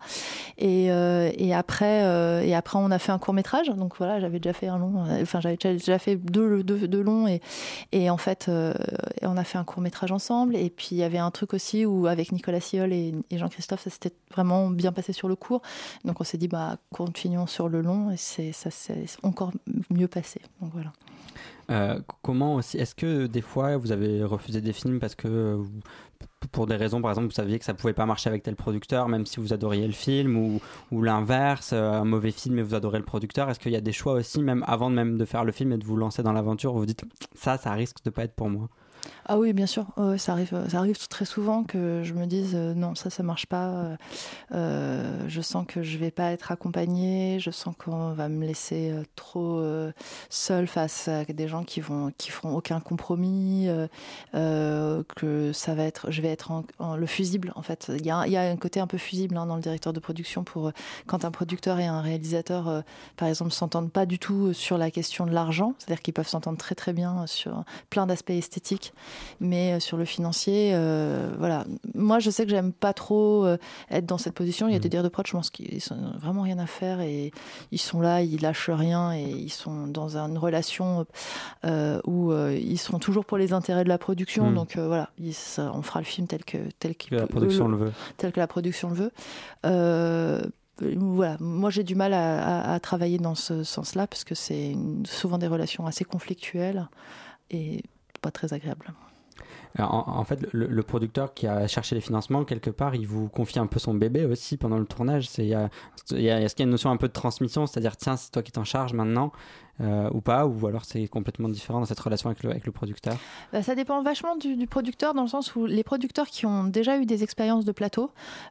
Et, et après, et après, on a fait un court métrage. Donc voilà, j'avais déjà fait un long, enfin, j'avais déjà fait deux, deux, deux longs, et, et en fait, euh, on a fait un court métrage ensemble. Et puis il y avait un truc aussi où avec Nicolas Siol et, Jean-Christophe, ça s'était vraiment bien passé sur le court. Donc on s'est dit, bah, continuons sur le long. Et ça s'est encore mieux passé. Donc voilà. Euh, comment aussi Est-ce que des fois vous avez refusé des films parce que pour des raisons, par exemple, vous saviez que ça pouvait pas marcher avec tel producteur, même si vous adoriez le film, ou, ou l'inverse, euh, un mauvais film et vous adorez le producteur. Est-ce qu'il y a des choix aussi, même avant même de faire le film et de vous lancer dans l'aventure, vous vous dites ça, ça risque de pas être pour moi? Ah oui, bien sûr. ça, arrive, ça arrive très souvent que je me dise euh, non, ça, ça marche pas. Euh, euh, je sens que je vais pas être accompagnée. Je sens qu'on va me laisser trop seule face à des gens qui vont qui feront aucun compromis. que ça va être, je vais être le fusible. En fait, il y a, y a, un côté un peu fusible hein, dans le directeur de production pour quand un producteur et un réalisateur, par exemple, s'entendent pas du tout sur la question de l'argent. C'est-à-dire qu'ils peuvent s'entendre très très bien sur plein d'aspects esthétiques mais euh, sur le financier, euh, voilà. Moi, je sais que j'aime pas trop euh, être dans cette position. Il y a des mm. dires de prod, je pense qu'ils n'ont vraiment rien à faire et ils sont là, ils lâchent rien et ils sont dans une relation où ils seront toujours pour les intérêts de la production. Mm. Donc voilà, on fera le film tel que tel que, la production le, veut, tel que la production le veut. voilà, moi j'ai du mal à, à, travailler dans ce sens-là parce que c'est souvent des relations assez conflictuelles et pas très agréable. En, fait, le, producteur qui a cherché les financements, quelque part, il vous confie un peu son bébé aussi pendant le tournage. Est-ce qu'il y, a une notion un peu de transmission, c'est-à-dire, tiens, c'est toi qui t'en charges maintenant euh, ou pas Ou alors c'est complètement différent dans cette relation avec le, avec le producteur bah, Ça dépend vachement du, producteur, dans le sens où les producteurs qui ont déjà eu des expériences de plateau,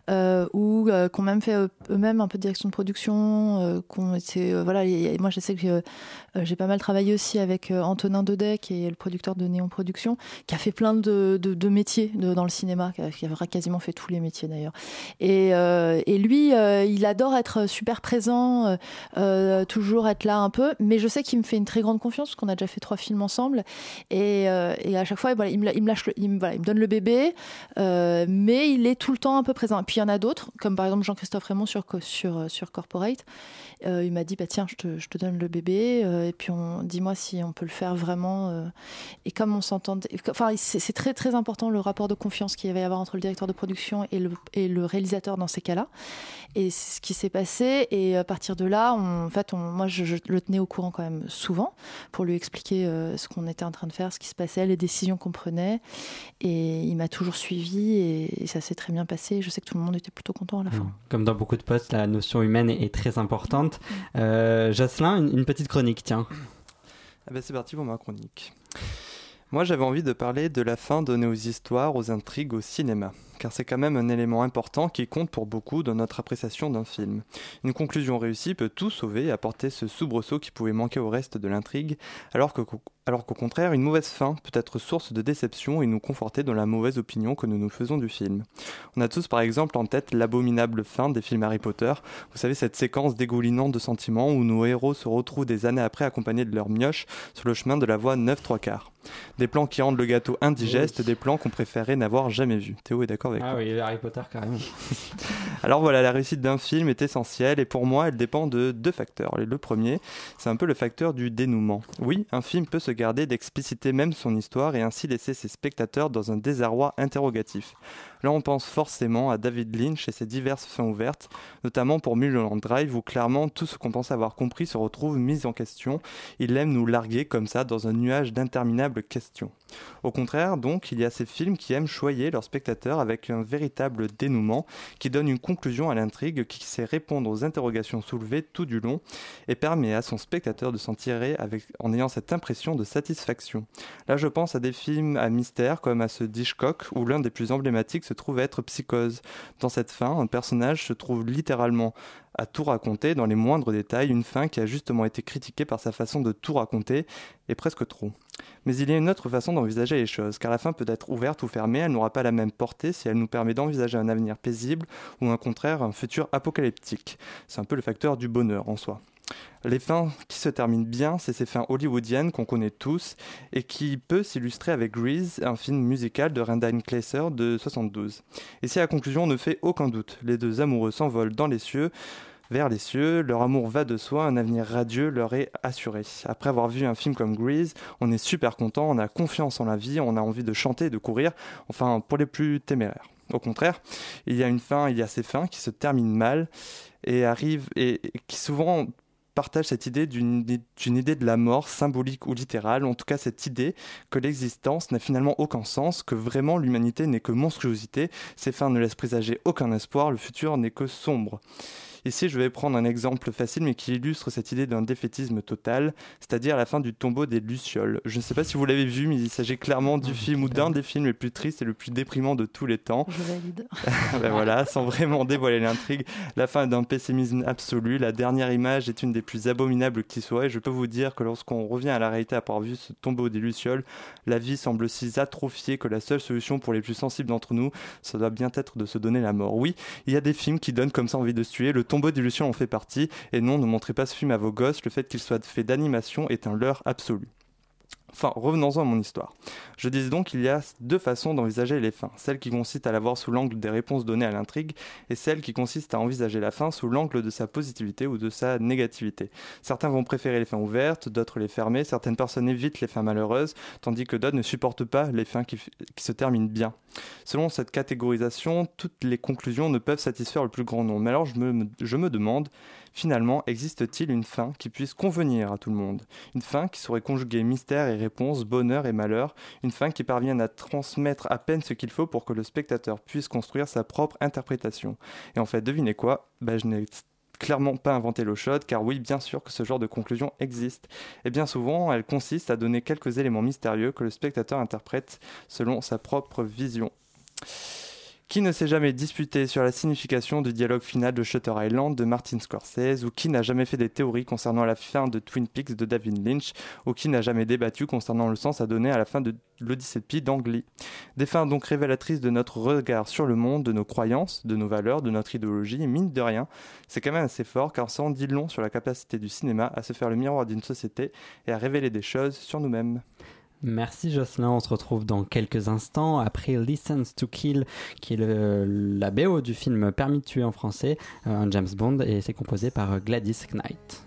euh, ou euh, qui ont même fait eux-mêmes un peu de direction de production, qu'on voilà, moi je sais que j'ai pas mal travaillé aussi avec Antonin Daudet, qui est le producteur de Néon Production, qui a fait plein de, de, métiers dans le cinéma, qui a, quasiment fait tous les métiers d'ailleurs. Et, et, lui, il adore être super présent, toujours être là un peu, mais je sais qu'il me fait une très grande confiance parce qu'on a déjà fait trois films ensemble. Et, euh, et à chaque fois il, me, lâche il, me, voilà, il me donne le bébé euh, mais il est tout le temps un peu présent. Puis il y en a d'autres comme par exemple Jean-Christophe Raymond sur, sur, sur Corporate. Euh, il m'a dit bah tiens je te, je te donne le bébé et puis dis-moi si on peut le faire vraiment et comme on s'entend enfin c'est très très important le rapport de confiance qu'il va y avoir entre le directeur de production et le, et le réalisateur dans ces cas-là. Et c'est ce qui s'est passé et à partir de là en fait moi je, je le tenais au courant quand même souvent pour lui expliquer euh, ce qu'on était en train de faire, ce qui se passait, les décisions qu'on prenait. Et il m'a toujours suivi et, ça s'est très bien passé. Je sais que tout le monde était plutôt content à la fin. Mmh. Comme dans beaucoup de postes, la notion humaine est, très importante. Mmh. Euh, Jocelyn, une, petite chronique, tiens. Ah ben c'est parti pour ma chronique. Moi, j'avais envie de parler de la fin donnée aux histoires, aux intrigues, au cinéma, car c'est quand même un élément important qui compte pour beaucoup dans notre appréciation d'un film. Une conclusion réussie peut tout sauver et apporter ce soubresaut qui pouvait manquer au reste de l'intrigue, alors que alors qu'au contraire, une mauvaise fin peut être source de déception et nous conforter dans la mauvaise opinion que nous nous faisons du film. On a tous par exemple en tête l'abominable fin des films Harry Potter, vous savez cette séquence dégoulinante de sentiments où nos héros se retrouvent des années après accompagnés de leur mioche sur le chemin de la voie 9 3 quarts. Des plans qui rendent le gâteau indigeste, des plans qu'on préférait n'avoir jamais vus. Théo est d'accord avec ah oui, Harry Potter carrément. Alors voilà, la réussite d'un film est essentielle et pour moi, elle dépend de deux facteurs. Le premier, c'est un peu le facteur du dénouement. Oui, un film peut se garder d'expliciter même son histoire et ainsi laisser ses spectateurs dans un désarroi interrogatif. Là, on pense forcément à David Lynch et ses diverses fins ouvertes, notamment pour Mulholland Drive, où clairement tout ce qu'on pense avoir compris se retrouve mis en question. Il aime nous larguer comme ça dans un nuage d'interminables questions. Au contraire, donc, il y a ces films qui aiment choyer leurs spectateurs avec un véritable dénouement, qui donne une conclusion à l'intrigue, qui sait répondre aux interrogations soulevées tout du long, et permet à son spectateur de s'en tirer avec, en ayant cette impression de satisfaction. Là, je pense à des films à mystère, comme à ce Hitchcock, où l'un des plus emblématiques se trouve être Psychose. Dans cette fin, un personnage se trouve littéralement à tout raconter dans les moindres détails, une fin qui a justement été critiquée par sa façon de tout raconter, et presque trop. Mais il y a une autre façon d'envisager les choses, car la fin peut être ouverte ou fermée, elle n'aura pas la même portée si elle nous permet d'envisager un avenir paisible ou au contraire un futur apocalyptique. C'est un peu le facteur du bonheur en soi. Les fins qui se terminent bien, c'est ces fins hollywoodiennes qu'on connaît tous et qui peut s'illustrer avec Grease, un film musical de Randall Kleiser de 72. Et si la conclusion ne fait aucun doute, les deux amoureux s'envolent dans les cieux, vers les cieux, leur amour va de soi, un avenir radieux leur est assuré. Après avoir vu un film comme Grease, on est super content, on a confiance en la vie, on a envie de chanter, de courir, enfin pour les plus téméraires. Au contraire, il y a une fin, il y a ces fins qui se terminent mal et arrivent et qui souvent partage cette idée d'une idée de la mort symbolique ou littérale, en tout cas cette idée que l'existence n'a finalement aucun sens, que vraiment l'humanité n'est que monstruosité, ces fins ne laissent présager aucun espoir, le futur n'est que sombre. Ici, je vais prendre un exemple facile, mais qui illustre cette idée d'un défaitisme total, c'est-à-dire la fin du tombeau des Lucioles. Je ne sais pas si vous l'avez vu, mais il s'agit clairement du film ou d'un des films les plus tristes et le plus déprimant de tous les temps. Je valide. ben voilà, sans vraiment dévoiler l'intrigue, la fin d'un pessimisme absolu. La dernière image est une des plus abominables qui soit, et je peux vous dire que lorsqu'on revient à la réalité après avoir vu ce tombeau des Lucioles, la vie semble si atrophiée que la seule solution pour les plus sensibles d'entre nous, ça doit bien être de se donner la mort. Oui, il y a des films qui donnent comme ça envie de se tuer. Le tombeau d'illusion en fait partie. Et non, ne montrez pas ce film à vos gosses. Le fait qu'il soit fait d'animation est un leurre absolu. Enfin, revenons-en à mon histoire. Je disais donc qu'il y a deux façons d'envisager les fins. Celle qui consiste à la voir sous l'angle des réponses données à l'intrigue et celle qui consiste à envisager la fin sous l'angle de sa positivité ou de sa négativité. Certains vont préférer les fins ouvertes, d'autres les fermer, certaines personnes évitent les fins malheureuses, tandis que d'autres ne supportent pas les fins qui, se terminent bien. Selon cette catégorisation, toutes les conclusions ne peuvent satisfaire le plus grand nombre. Mais alors je me demande, Finalement, existe-t-il une fin qui puisse convenir à tout le monde? Une fin qui saurait conjuguer mystère et réponse, bonheur et malheur, une fin qui parvienne à transmettre à peine ce qu'il faut pour que le spectateur puisse construire sa propre interprétation? Et en fait, devinez quoi? Bah, Je n'ai clairement pas inventé l'eau chaude, car oui, bien sûr que ce genre de conclusion existe. Et bien souvent, elle consiste à donner quelques éléments mystérieux que le spectateur interprète selon sa propre vision. Qui ne s'est jamais disputé sur la signification du dialogue final de Shutter Island de Martin Scorsese, ou qui n'a jamais fait des théories concernant la fin de Twin Peaks de David Lynch, ou qui n'a jamais débattu concernant le sens à donner à la fin de l'Odyssée de Pi. Des fins donc révélatrices de notre regard sur le monde, de nos croyances, de nos valeurs, de notre idéologie, mine de rien, c'est quand même assez fort car ça en dit long sur la capacité du cinéma à se faire le miroir d'une société et à révéler des choses sur nous-mêmes. Merci Jocelyn, on se retrouve dans quelques instants après Listens to Kill, qui est la BO du film Permis de tuer en français, euh, un James Bond, et c'est composé par Gladys Knight.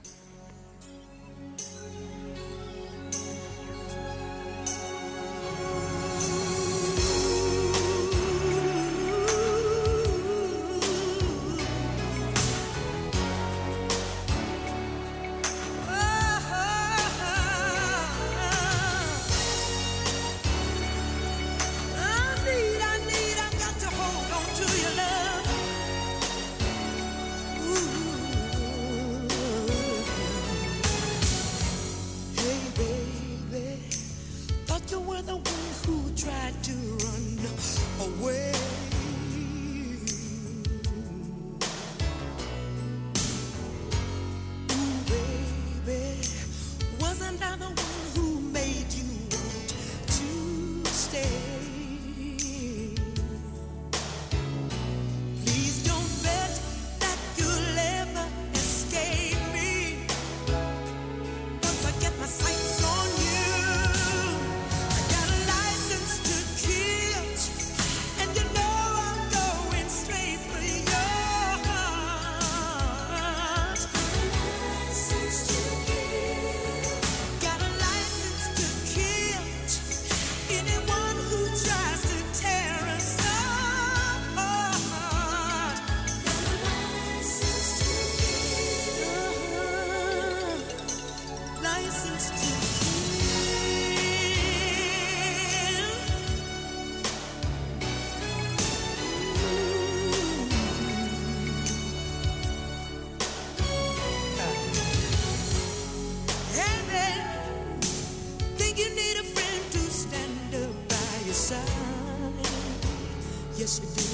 Yes, you do.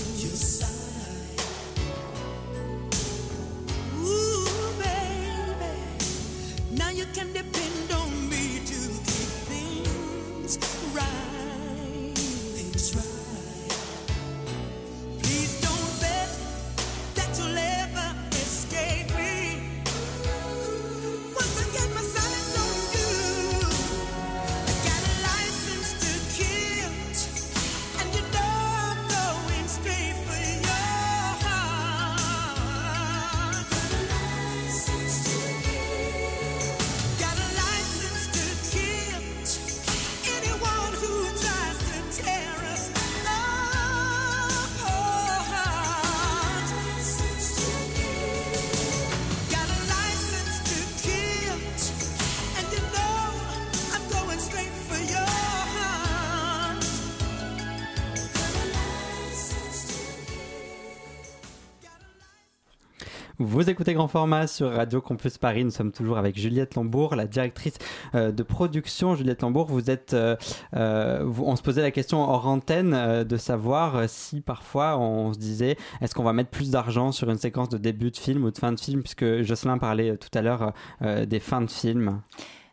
Vous écoutez Grand Format sur Radio Campus Paris. Nous sommes toujours avec Juliette Lambourg, la directrice euh, de production. Juliette Lambourg, vous êtes. Euh, euh, on se posait la question hors antenne de savoir si parfois on se disait est-ce qu'on va mettre plus d'argent sur une séquence de début de film ou de fin de film, puisque Jocelyn parlait tout à l'heure des fins de film.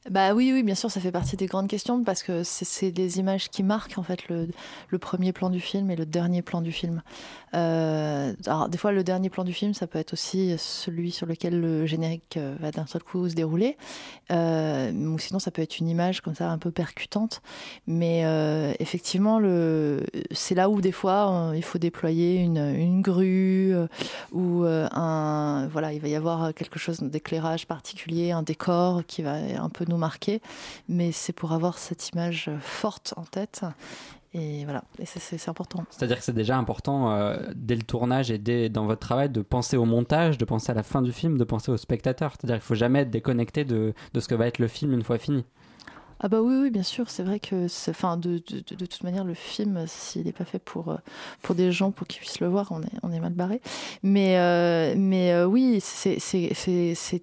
Bah oui, oui, bien sûr, ça fait partie des grandes questions parce que c'est des images qui marquent en fait le, premier plan du film et le dernier plan du film. Euh, alors, des fois, le dernier plan du film, ça peut être aussi celui sur lequel le générique euh, va d'un seul coup se dérouler. Euh, ou sinon, ça peut être une image comme ça un peu percutante. Mais effectivement, c'est là où des fois, il faut déployer une, une grue ou un. Voilà, il va y avoir quelque chose d'éclairage particulier, un décor qui va un peu nous marquer. Mais c'est pour avoir cette image forte en tête. Et voilà, c'est important. C'est-à-dire que c'est déjà important euh, dès le tournage et dès, dans votre travail de penser au montage, de penser à la fin du film, de penser au spectateur. C'est-à-dire qu'il faut jamais être déconnecté de, de ce que va être le film une fois fini. Ah bah oui, oui, bien sûr. C'est vrai que, enfin, de, de, toute manière, le film, s'il n'est pas fait pour euh, pour des gens pour qu'ils puissent le voir, on est on est mal barré. Mais euh, mais euh, oui, c'est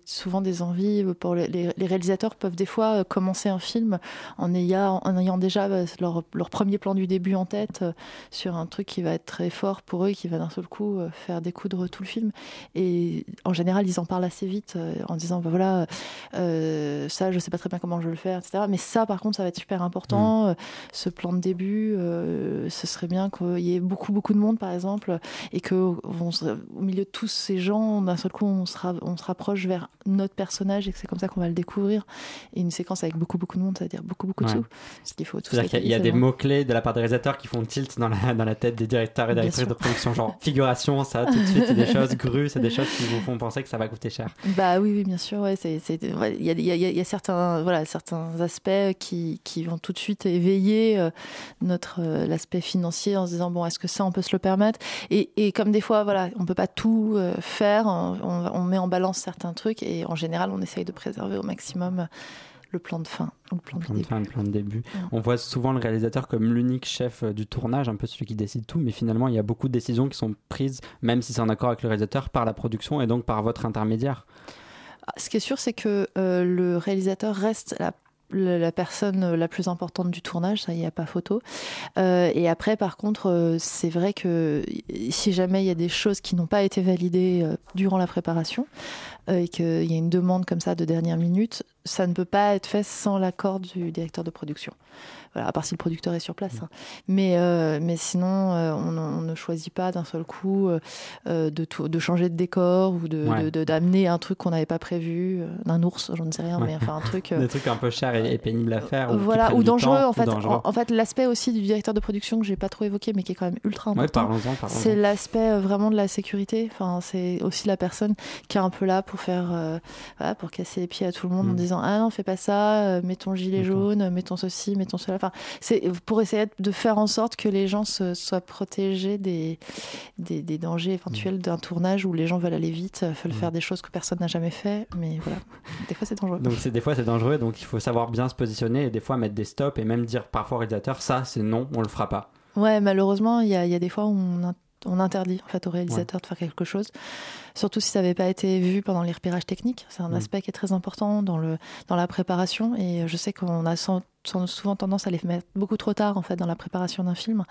souvent des envies les, réalisateurs peuvent des fois commencer un film en ayant en ayant déjà leur leur premier plan du début en tête sur un truc qui va être très fort pour eux, qui va d'un seul coup faire découdre tout le film. Et en général, ils en parlent assez vite en disant bah voilà ça, je sais pas très bien comment je vais le faire, etc. Mais ça, par contre, ça va être super important. Mm. Euh, ce plan de début, euh, ce serait bien qu'il y ait beaucoup, beaucoup de monde, par exemple, et que au milieu de tous ces gens, d'un seul coup, on se, on se rapproche vers notre personnage et que c'est comme ça qu'on va le découvrir. Et une séquence avec beaucoup, beaucoup de monde, ça veut dire beaucoup, beaucoup de sous. Ce qu'il faut. Il y a, des mots-clés de la part des réalisateurs qui font tilt dans la, dans la tête des directeurs et directrices de production, genre figuration, ça, tout de suite, c'est des choses, grues, c'est des choses qui vous font penser que ça va coûter cher. Bah oui, oui, bien sûr, ouais, il y, a, y a certains, voilà, certains aspects qui, qui, vont tout de suite éveiller euh, notre euh, l'aspect financier en se disant bon est-ce que ça on peut se le permettre? Et, et comme des fois voilà on peut pas tout euh, faire on, on, met en balance certains trucs et en général on essaye de préserver au maximum le plan de fin. Le plan, de, fin, le plan de début. On voit souvent le réalisateur comme l'unique chef du tournage, un peu celui qui décide tout, mais finalement il y a beaucoup de décisions qui sont prises, même si c'est en accord avec le réalisateur, par la production et donc par votre intermédiaire. Ah, ce qui est sûr, c'est que le réalisateur reste la la personne la plus importante du tournage, ça, il n'y a pas photo. Euh, et après, par contre, euh, c'est vrai que si jamais il y a des choses qui n'ont pas été validées euh, durant la préparation, et qu'il y a une demande comme ça de dernière minute, ça ne peut pas être fait sans l'accord du directeur de production. Voilà, à part si le producteur est sur place. Hein. Mais, euh, mais sinon, euh, on, on, ne choisit pas d'un seul coup euh, de, tout, de changer de décor ou d'amener de, d'amener un truc qu'on n'avait pas prévu, d'un ours, j'en ne sais rien, mais enfin un truc. Des trucs un peu chers et, pénibles à faire. Ou voilà, ou dangereux en fait. En, fait, l'aspect aussi du directeur de production que j'ai pas trop évoqué, mais qui est quand même ultra important. c'est l'aspect vraiment de la sécurité. Enfin, c'est aussi la personne qui est un peu là pour pour faire, euh, voilà, pour casser les pieds à tout le monde en Mm. disant ah non, fais pas ça, euh, mets ton gilet jaune, mets ton ceci, mets ton cela. Enfin, c'est pour essayer de faire en sorte que les gens se, soient protégés des, des, des dangers éventuels d'un tournage où les gens veulent aller vite, euh, veulent Mm. faire des choses que personne n'a jamais fait. Mais voilà, des fois c'est dangereux. Donc c'est des fois c'est dangereux, donc il faut savoir bien se positionner et des fois mettre des stops et même dire parfois au réalisateur ça c'est non, on le fera pas. Ouais, malheureusement, il y y a des fois où on, on interdit en fait au réalisateur de faire quelque chose, surtout si ça n'avait pas été vu pendant les repérages techniques. C'est un Mm. aspect qui est très important dans, le, dans la préparation et je sais qu'on a sans- souvent tendance à les mettre beaucoup trop tard en fait dans la préparation d'un film.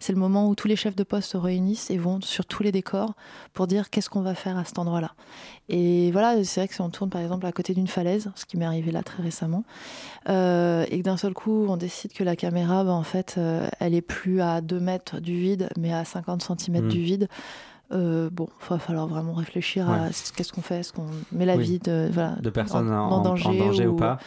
C'est le moment où tous les chefs de poste se réunissent et vont sur tous les décors pour dire qu'est-ce qu'on va faire à cet endroit-là. Et voilà, c'est vrai que si on tourne par exemple à côté d'une falaise, ce qui m'est arrivé là très récemment, euh, et que d'un seul coup on décide que la caméra, bah, en fait, euh, elle est plus à 2 mètres du vide, mais à 50 cm du vide. Euh, bon, il va falloir vraiment réfléchir à Ouais. ce- qu'est-ce qu'on fait, est-ce qu'on met la Oui. vie de, voilà, De personnes en, en, en en danger, ou, pas,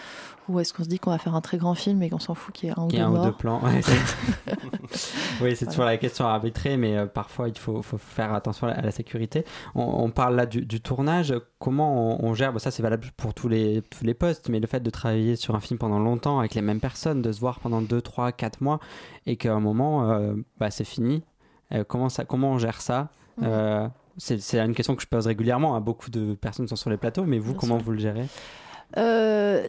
ou est-ce qu'on se dit qu'on va faire un très grand film et qu'on s'en fout qu'il y ait un y un ou deux plans. Ouais, oui, c'est toujours la question à arbitrer, mais euh, parfois il faut, faut faire attention à la, sécurité. On, on parle là du, du tournage, comment on, on gère, bon, ça c'est valable pour tous les, tous les postes, mais le fait de travailler sur un film pendant longtemps avec les mêmes personnes, de se voir pendant 2, 3, 4 mois, et qu'à un moment, euh, bah, c'est fini, Euh, comment, ça, comment on gère ça? Euh, c'est c'est une question que je pose régulièrement à beaucoup de personnes qui sont sur les plateaux, mais vous, Bien comment sûr. vous le gérez? Euh,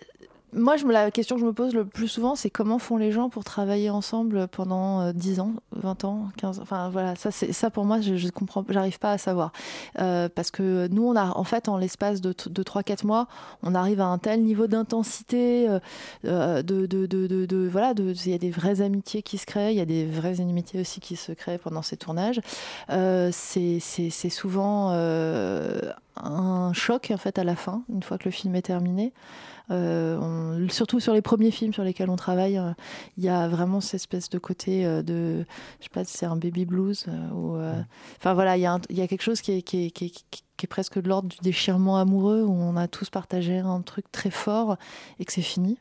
moi, la question que je me pose le plus souvent, c'est comment font les gens pour travailler ensemble pendant euh, 10 ans, 20 ans, 15 ans? Enfin, voilà, ça, ça pour moi, je, je comprends, j'arrive pas à savoir. Euh, parce que nous, on a, en fait, en l'espace de, de 3-4 mois, on arrive à un tel niveau d'intensité, euh, euh, de, de, de, voilà, il y a des vraies amitiés qui se créent, il y a des vraies inimitiés aussi qui se créent pendant ces tournages. Euh, c'est, souvent euh, un choc, en fait, à la fin, une fois que le film est terminé. Euh, on- surtout sur les premiers films sur lesquels on travaille, euh, il y a vraiment cette espèce de côté euh, de, je sais pas si c'est un baby blues ou, enfin voilà, il y, a y quelque chose qui est, qui est, qui est- qui est presque de l'ordre du déchirement amoureux où on a tous partagé un truc très fort et que c'est fini.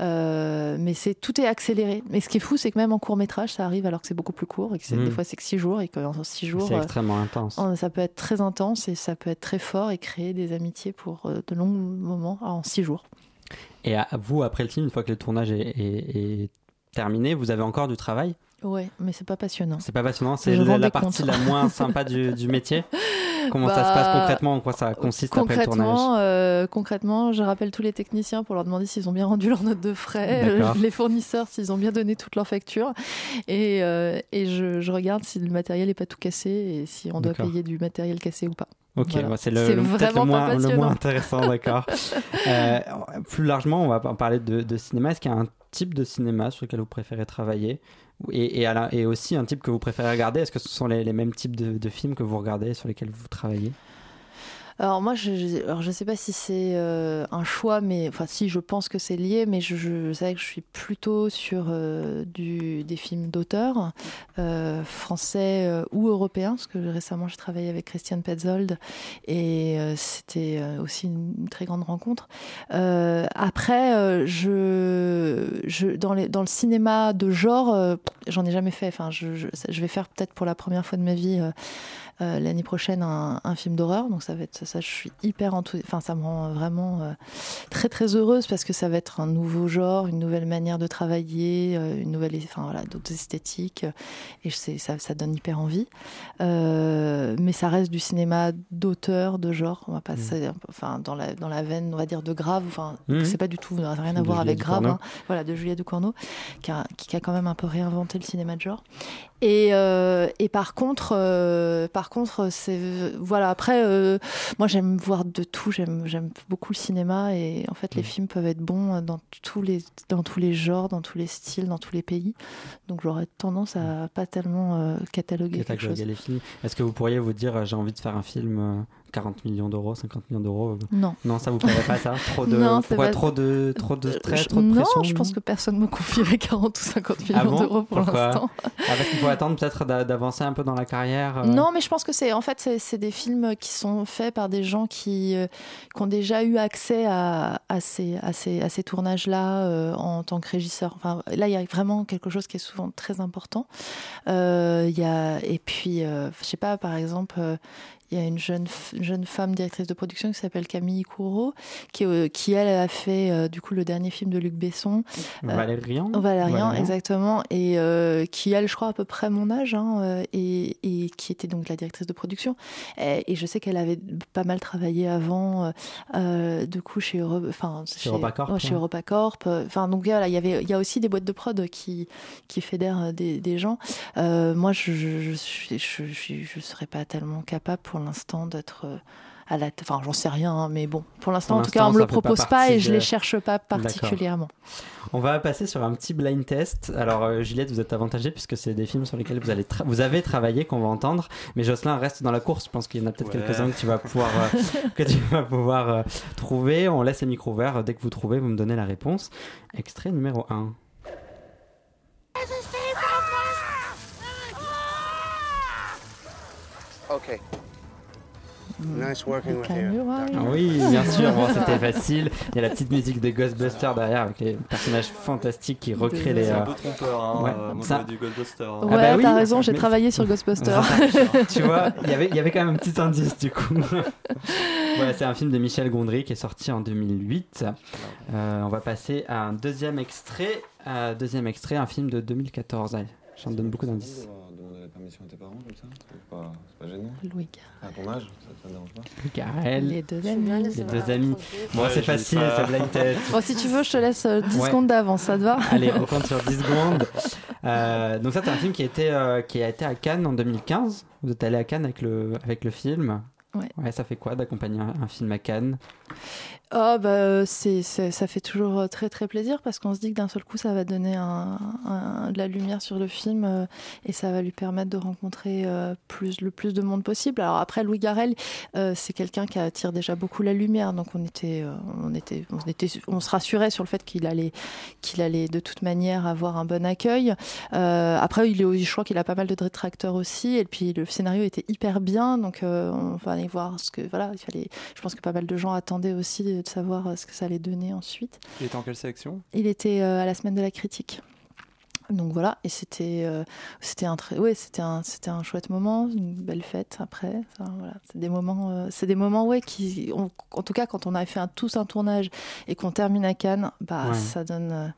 Euh, mais c'est tout est accéléré. Mais ce qui est fou, c'est que même en court métrage, ça arrive alors que c'est beaucoup plus court et que c'est- Mm. des fois c'est que six jours et qu'en six jours, C'est euh, extrêmement intense. Ça peut être très intense et ça peut être très fort et créer des amitiés pour euh, de longs moments en six jours. Et à vous, après le film, une fois que le tournage est, est- est terminé, vous avez encore du travail? Ouais, mais c'est pas passionnant. C'est pas passionnant, c'est la, partie la moins sympa du, du métier. Comment ça se Bah, passe concrètement En quoi ça consiste après le tournage? Concrètement, euh, concrètement, je rappelle tous les techniciens pour leur demander s'ils ont bien rendu leur note de frais, euh, les fournisseurs s'ils ont bien donné toutes leurs factures, et, euh, et je, je regarde si le matériel n'est pas tout cassé et si on doit payer du matériel cassé ou pas. Ok, Voilà. bah, c'est le, le- peut-être le moins, le moins intéressant, d'accord. Euh, plus largement, on va parler de, de cinéma. Est-ce qu'il y a un type de cinéma sur lequel vous préférez travailler? Et, et, à la- et aussi un type que vous préférez regarder? Est-ce que ce sont les, les mêmes types de, de films que vous regardez, sur lesquels vous travaillez? Alors moi, je, je sais pas si c'est euh, un choix, mais enfin si, je pense que c'est lié, mais je, je, sais que je suis plutôt sur euh, des films d'auteur euh, français ou européens, parce que récemment j'ai travaillé avec Christiane Petzold et c'était aussi une très grande rencontre. Après, je, dans, le cinéma de genre, j'en ai jamais fait. Enfin, je vais faire peut-être pour la première fois de ma vie. Euh, l'année prochaine un, un, film d'horreur. Donc ça va être ça, ça je suis hyper enthousiaste. Enfin, ça me rend vraiment euh, très très heureuse parce que ça va être un nouveau genre, une nouvelle manière de travailler, euh, une nouvelle, enfin voilà, d'autres esthétiques. Et c'est ça, ça donne hyper envie. Mais ça reste du cinéma d'auteur, de genre. On va pas, mmh. enfin dans la dans la veine, on va dire de grave. Enfin, mmh. c'est pas du tout, rien à voir avec grave. Hein. Voilà, de Julia Ducournau, qui a, qui a quand même un peu réinventé le cinéma de genre. Et, et par contre, euh, par contre, c'est voilà. Après, euh, moi, j'aime voir de tout. J'aime, j'aime beaucoup le cinéma et en fait, les mmh. films peuvent être bons dans tous les, dans tous les genres, dans tous les styles, dans tous les pays. Donc, j'aurais tendance à pas tellement euh, cataloguer, quelque chose. les films. Est-ce que vous pourriez vous dire, j'ai envie de faire un film 40 millions d'euros, 50 millions d'euros Non. Non, ça vous plairait pas ça Trop de, non, pourquoi pas... trop de, trop de stress, je, trop de pression Non, je pense que personne me confierait 40 ou 50 millions ah bon d'euros pour l'instant. Ah, parce qu'il faut attendre peut-être d'avancer un peu dans la carrière. Euh... Non, mais je pense que c'est en fait c'est des films qui sont faits par des gens qui, euh, qui ont déjà eu accès à, à ces, à ces, à ces tournages-là euh, en tant que régisseur. Enfin, là, il y a vraiment quelque chose qui est souvent très important. Euh, y a, et puis, je sais pas, par exemple il y a une jeune, jeune femme directrice de production qui s'appelle Camille Courreau, qui, qui elle a fait du coup le dernier film de Luc Besson. Valérian. Valérian, exactement. Et qui, elle, je crois, à peu près mon âge, hein, et, et, qui était donc la directrice de production. Et, je sais qu'elle avait pas mal travaillé avant, du coup, chez, enfin, chez, EuropaCorp. chez EuropaCorp. Enfin, donc voilà, il y avait, il y a aussi des boîtes de prod qui, qui fédèrent des, des gens. moi, je, je, je, je, je, serais pas tellement capable pour l'instant d'être à la enfin j'en sais rien hein, mais bon pour l'instant en tout cas on me le propose pas, et je les cherche pas particulièrement. On va passer sur un petit blind test. Alors euh, Juliette vous êtes avantagée puisque c'est des films sur lesquels vous allez vous avez travaillé qu'on va entendre mais Jocelyn reste dans la course. Je pense qu'il y en a peut-être quelques-uns que tu vas pouvoir euh, que tu vas pouvoir euh, trouver. On laisse les micros ouverts. Dès que vous trouvez vous me donnez la réponse. Extrait numéro 1 Ok. Nice working with you. Oui, bien sûr, c'était facile. Il y a la petite musique de Ghostbusters derrière avec les personnages fantastiques qui recréent les. C'est un peu trompeur, hein, ouais, euh, ça... du Ghostbusters. Ouais, ah bah oui, t'as raison, j'ai travaillé sur Ghostbusters. tu vois, y il y avait quand même un petit indice du coup. voilà, c'est un film de Michel Gondry qui est sorti en 2008. Euh, on va passer à un deuxième extrait. Euh, deuxième extrait, un film de 2014. Allez, j'en donne beaucoup d'indices permission à tes parents comme ça C'est pas, pas gênant Louis À ton âge, ça te dérange pas. Les deux amis. Les deux amis. Bon, c'est facile, c'est blind test. Bon, si tu veux, je te laisse 10 euh, secondes d'avance, ça te va? Allez, on compte sur 10 secondes. Euh, donc ça, c'est un film qui a, été, euh, qui a été à Cannes en 2015. Vous êtes allé à Cannes avec le, avec le film? Ouais. ouais. ça fait quoi d'accompagner un, un, film à Cannes? Oh, bah, c'est, ça fait toujours euh, très très plaisir parce qu'on se dit que d'un seul coup ça va donner de la lumière sur le film euh, et ça va lui permettre de rencontrer euh, plus, le plus de monde possible. Alors après, Louis Garrel, c'est quelqu'un qui attire déjà beaucoup la lumière, donc on était, on était, on était, on se rassurait sur le fait qu'il allait, qu'il allait de toute manière avoir un bon accueil. après, il est, je crois qu'il a pas mal de détracteurs aussi, et puis le scénario était hyper bien, donc on va aller voir ce que, voilà, il fallait. Je pense que pas mal de gens attendaient aussi de savoir euh, ce que ça allait donner ensuite. Il était en quelle sélection? Il était euh, à la semaine de la critique. Donc voilà, et c'était euh, c'était un très ouais, c'était un c'était un chouette moment, une belle fête après. voilà, c'est des moments c'est des moments ouais qui en tout cas quand on a fait un, tous un tournage et qu'on termine à Cannes, bah ça donne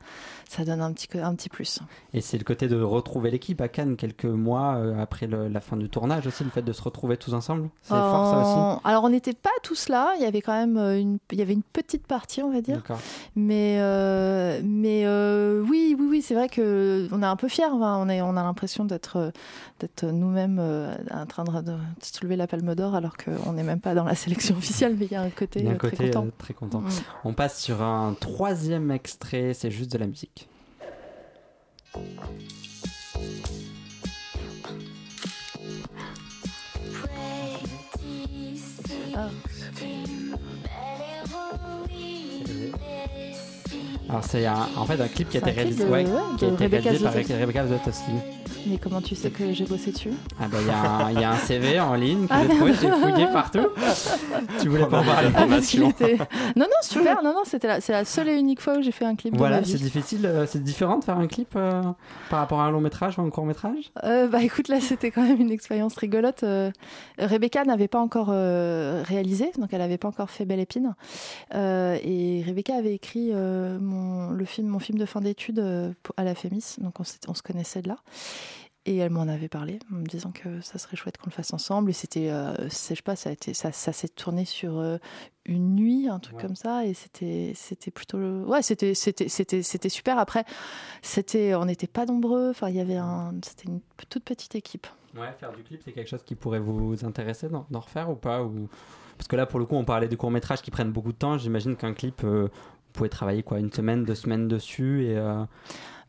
ça donne un petit, un petit plus. Et c'est le côté de retrouver l'équipe à Cannes quelques mois euh, après la fin du tournage aussi, le fait de se retrouver tous ensemble C'est fort ça aussi? Alors on n'était pas tous là, il y avait quand même euh, une, il y avait une petite partie on va dire. Mais, euh, mais oui, oui, oui, c'est vrai qu'on est un peu fiers, on, est, on a l'impression d'être d'être nous-mêmes en train de, soulever la palme d'or alors qu'on n'est même pas dans la sélection officielle, mais il y a un côté, un très, côté content. très content. On passe sur un troisième extrait, c'est juste de la musique. Alors c'est en fait un clip qui a été réalisé, ouais, qui a été réalisé par Rebecca Zlotowski. Mais comment tu sais que j'ai bossé dessus? Ah bah il y, y, a un CV en ligne que ah, j'ai trouvé, j'ai fouillé partout. tu voulais pas voir l'information Non non super, non non c'était la, c'est la seule et unique fois où j'ai fait un clip. Voilà, c'est difficile, euh, c'est différent de faire un clip euh, par rapport à un long métrage ou un court métrage? Euh, bah écoute là c'était quand même une expérience rigolote. Rebecca n'avait pas encore réalisé, donc elle n'avait pas encore fait Belle Épine, et Rebecca avait écrit mon le film mon film de fin d'études à la Fémis, donc on, on se connaissait de là. Et elle m'en avait parlé en me disant que ça serait chouette qu'on le fasse ensemble. Et c'était, euh, je sais pas, ça, a été, ça, ça s'est tourné sur euh, une nuit, un truc comme ça. Et c'était, c'était plutôt, ouais, c'était, c'était, c'était, c'était super. Après, c'était, on n'était pas nombreux. Enfin, il y avait un, c'était une toute petite équipe. Ouais, faire du clip, c'est quelque chose qui pourrait vous intéresser d'en, refaire ou pas ou... Parce que là, pour le coup, on parlait de courts métrages qui prennent beaucoup de temps. J'imagine qu'un clip, euh, vous pouvez travailler quoi, une semaine, deux semaines dessus et.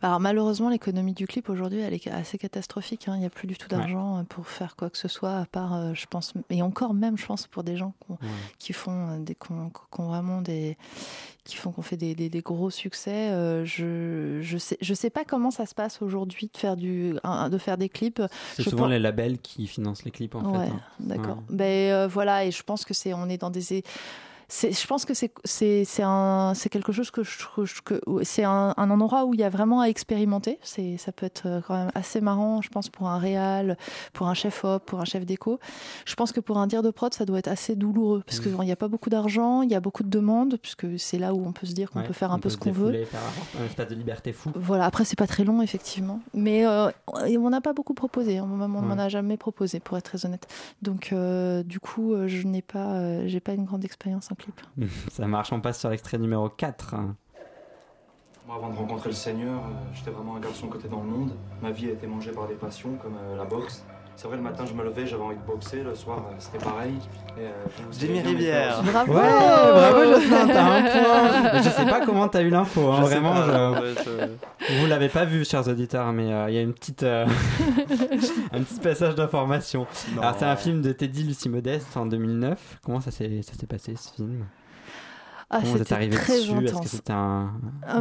Alors malheureusement, l'économie du clip aujourd'hui, elle est assez catastrophique. Hein. Il n'y a plus du tout d'argent euh, pour faire quoi que ce soit, à part, euh, je pense, et encore même, je pense, pour des gens qui font euh, des, qui ont, vraiment des, qui font qu'on fait des, des, gros succès. je je sais je sais pas comment ça se passe aujourd'hui de faire du de faire des clips. C'est souvent les labels qui financent les clips en ouais, fait. Hein. D'accord. Ben voilà et je pense que c'est on est dans des je pense que c'est quelque chose que je que c'est un, un, endroit où il y a vraiment à expérimenter. Ça peut être quand même assez marrant, je pense pour un réal, pour un chef op, pour un chef déco. Je pense que pour un dire de prod, ça doit être assez douloureux parce qu'il n'y a pas beaucoup d'argent, il y a beaucoup de demandes puisque c'est là où on peut se dire qu'on peut faire un peu ce qu'on veut. Faire un stade de liberté fou. Voilà. Après c'est pas très long effectivement, mais euh, on n'a pas beaucoup proposé. On ne m'en a jamais proposé pour être très honnête. Donc euh, du coup, euh, je n'ai pas, j'ai pas une grande expérience en clip. Ça marche. On passe sur l'extrait numéro 4. Moi, avant de rencontrer le Seigneur, j'étais vraiment un garçon côté dans le monde. Ma vie a été mangée par des passions comme la boxe, c'est vrai, le matin, je me levais, j'avais envie de boxer. Le soir, euh, c'était pareil. Euh, Jimmy Rivière. Bravo. Ouais, bravo, Jocelyn, t'as un point. je sais pas comment t'as eu l'info. Hein, vraiment, vous l'avez pas vu, chers auditeurs, mais euh, il y a une petite, un petit passage d'information. Alors, c'est un film de Teddy Lucie Modeste en 2009. Comment ça s'est passé ce film? Ah, c'était arrivé très dessus? Est-ce que c'était un...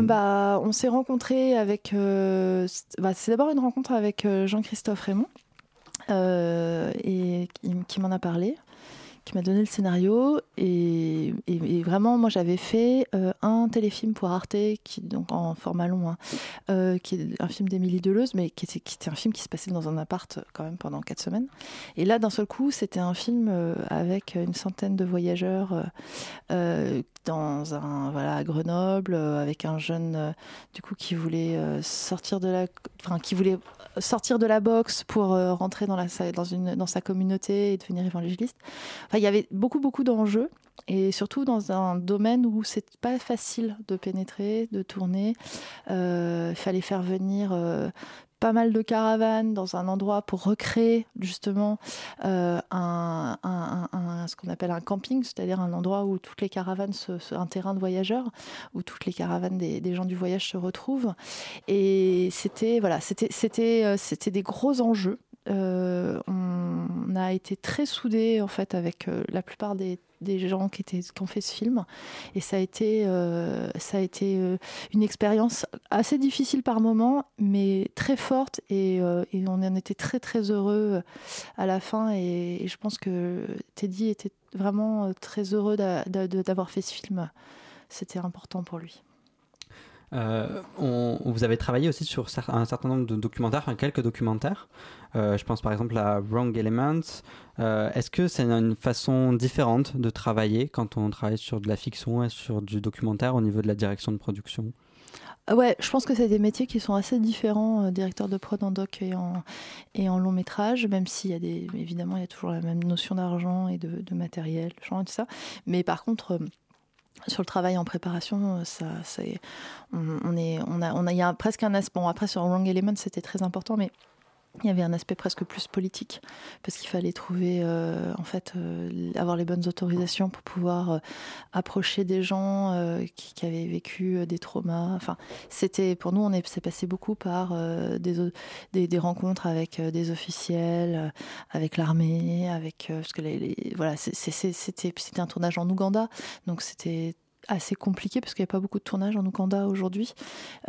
bah, on s'est rencontrés avec. Bah, c'est d'abord une rencontre avec Jean-Christophe Raymond, euh, et qui, m'en a parlé qui m'a donné le scénario. Et, vraiment moi j'avais fait euh, un téléfilm pour Arte qui donc en format long hein, euh, qui est un film d'Émilie Deleuze mais qui était, qui était un film qui se passait dans un appart quand même pendant quatre semaines. Et là d'un seul coup c'était un film avec une centaine de voyageurs dans un voilà à Grenoble avec un jeune du coup qui voulait sortir de la enfin qui voulait sortir de la boxe pour euh, rentrer dans, la, dans, une, dans sa communauté et devenir évangéliste. Enfin, il y avait beaucoup, beaucoup d'enjeux et surtout dans un domaine où c'est pas facile de pénétrer, de tourner. Euh, il fallait faire venir euh, pas mal de caravanes dans un endroit pour recréer justement euh, un, ce qu'on appelle un camping, c'est-à-dire un endroit où toutes les caravanes, un terrain de voyageurs, où toutes les caravanes des, gens du voyage se retrouvent. Et c'était voilà, c'était c'était euh, c'était des gros enjeux. Euh, on a été très soudés en fait avec la plupart des des gens qui, étaient, qui ont fait ce film. Et ça a été, euh, ça a été euh, une expérience assez difficile par moments, mais très forte. Et, euh, et, on en était très, très heureux à la fin. Et, je pense que Teddy était vraiment très heureux d'avoir fait ce film. C'était important pour lui. On, vous avez travaillé aussi sur un certain nombre de documentaires, enfin quelques documentaires. Euh, je pense par exemple à Wrong Elements. Euh, est-ce que c'est une façon différente de travailler quand on travaille sur de la fiction et sur du documentaire au niveau de la direction de production? Ouais, je pense que c'est des métiers qui sont assez différents, euh, directeur de prod en doc et en, et en long métrage, même s'il y a des, évidemment, il y a toujours la même notion d'argent et de, matériel, tout ça. Mais par contre, sur le travail en préparation, ça, c'est, on, est, on a, on a, il y a presque un aspect. Bon, après sur Wrong Elements, c'était très important, mais il y avait un aspect presque plus politique parce qu'il fallait trouver euh, en fait euh, avoir les bonnes autorisations pour pouvoir euh, approcher des gens qui, avaient vécu des traumas. Enfin c'était pour nous on s'est passé beaucoup par des, des, rencontres avec des officiels avec l'armée avec parce que les, voilà c'était c'était un tournage en Ouganda. Donc c'était assez compliqué parce qu'il n'y a pas beaucoup de tournage en Ouganda aujourd'hui.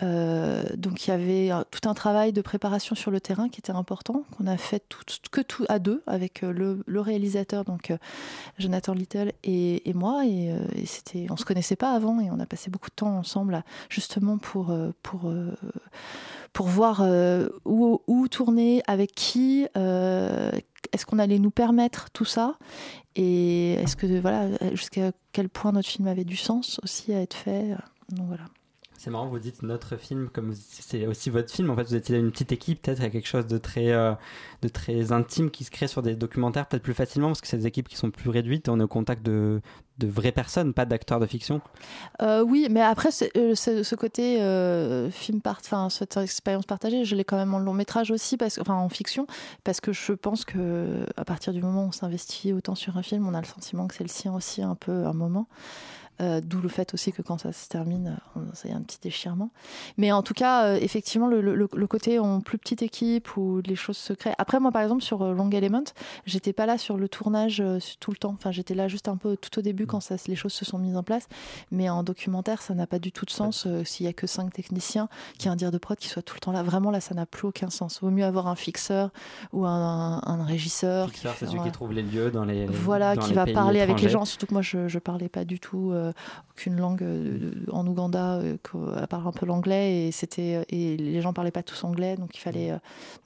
Euh, donc il y avait tout un travail de préparation sur le terrain qui était important, qu'on a fait que tout à deux avec euh, le, réalisateur, donc euh, Jonathan Little et, moi. Et, c'était, on se connaissait pas avant et on a passé beaucoup de temps ensemble justement pour pour voir où, où, tourner, avec qui, est-ce qu'on allait nous permettre tout ça? Et est-ce que voilà jusqu'à quel point notre film avait du sens aussi à être fait? Donc voilà c'est marrant, vous dites notre film, comme c'est aussi votre film. En fait, vous étiez une petite équipe, peut-être, il y a quelque chose de très, euh, de très intime qui se crée sur des documentaires, peut-être plus facilement, parce que c'est des équipes qui sont plus réduites. On est au contact de, de vraies personnes, pas d'acteurs de fiction. Euh, oui, mais après, euh, ce côté film, enfin, cette expérience partagée, je l'ai quand même en long métrage aussi, parce, enfin, en fiction, parce que je pense que à partir du moment où on s'investit autant sur un film, on a le sentiment que c'est le sien aussi un peu un moment. D'où le fait aussi que quand ça se termine, il y a un petit déchirement. Mais en tout cas, effectivement, le, le, côté en plus petite équipe où les choses se créent. Après, moi, par exemple, sur Long Element, j'étais pas là sur le tournage tout le temps. Enfin, j'étais là juste un peu tout au début quand ça, les choses se sont mises en place. Mais en documentaire, ça n'a pas du tout de sens s'il y a que cinq techniciens, qui a un dire de prod qui soit tout le temps là. Vraiment, là, ça n'a plus aucun sens. Vaut mieux avoir un fixeur ou un, un, régisseur. Fixeur, c'est celui qui trouve les lieux dans les. Voilà, qui va parler avec les gens. Surtout que moi, je ne parlais pas du tout euh, aucune langue euh, en Ouganda, euh, à part un peu l'anglais, et c'était et les gens parlaient pas tous anglais, donc il fallait.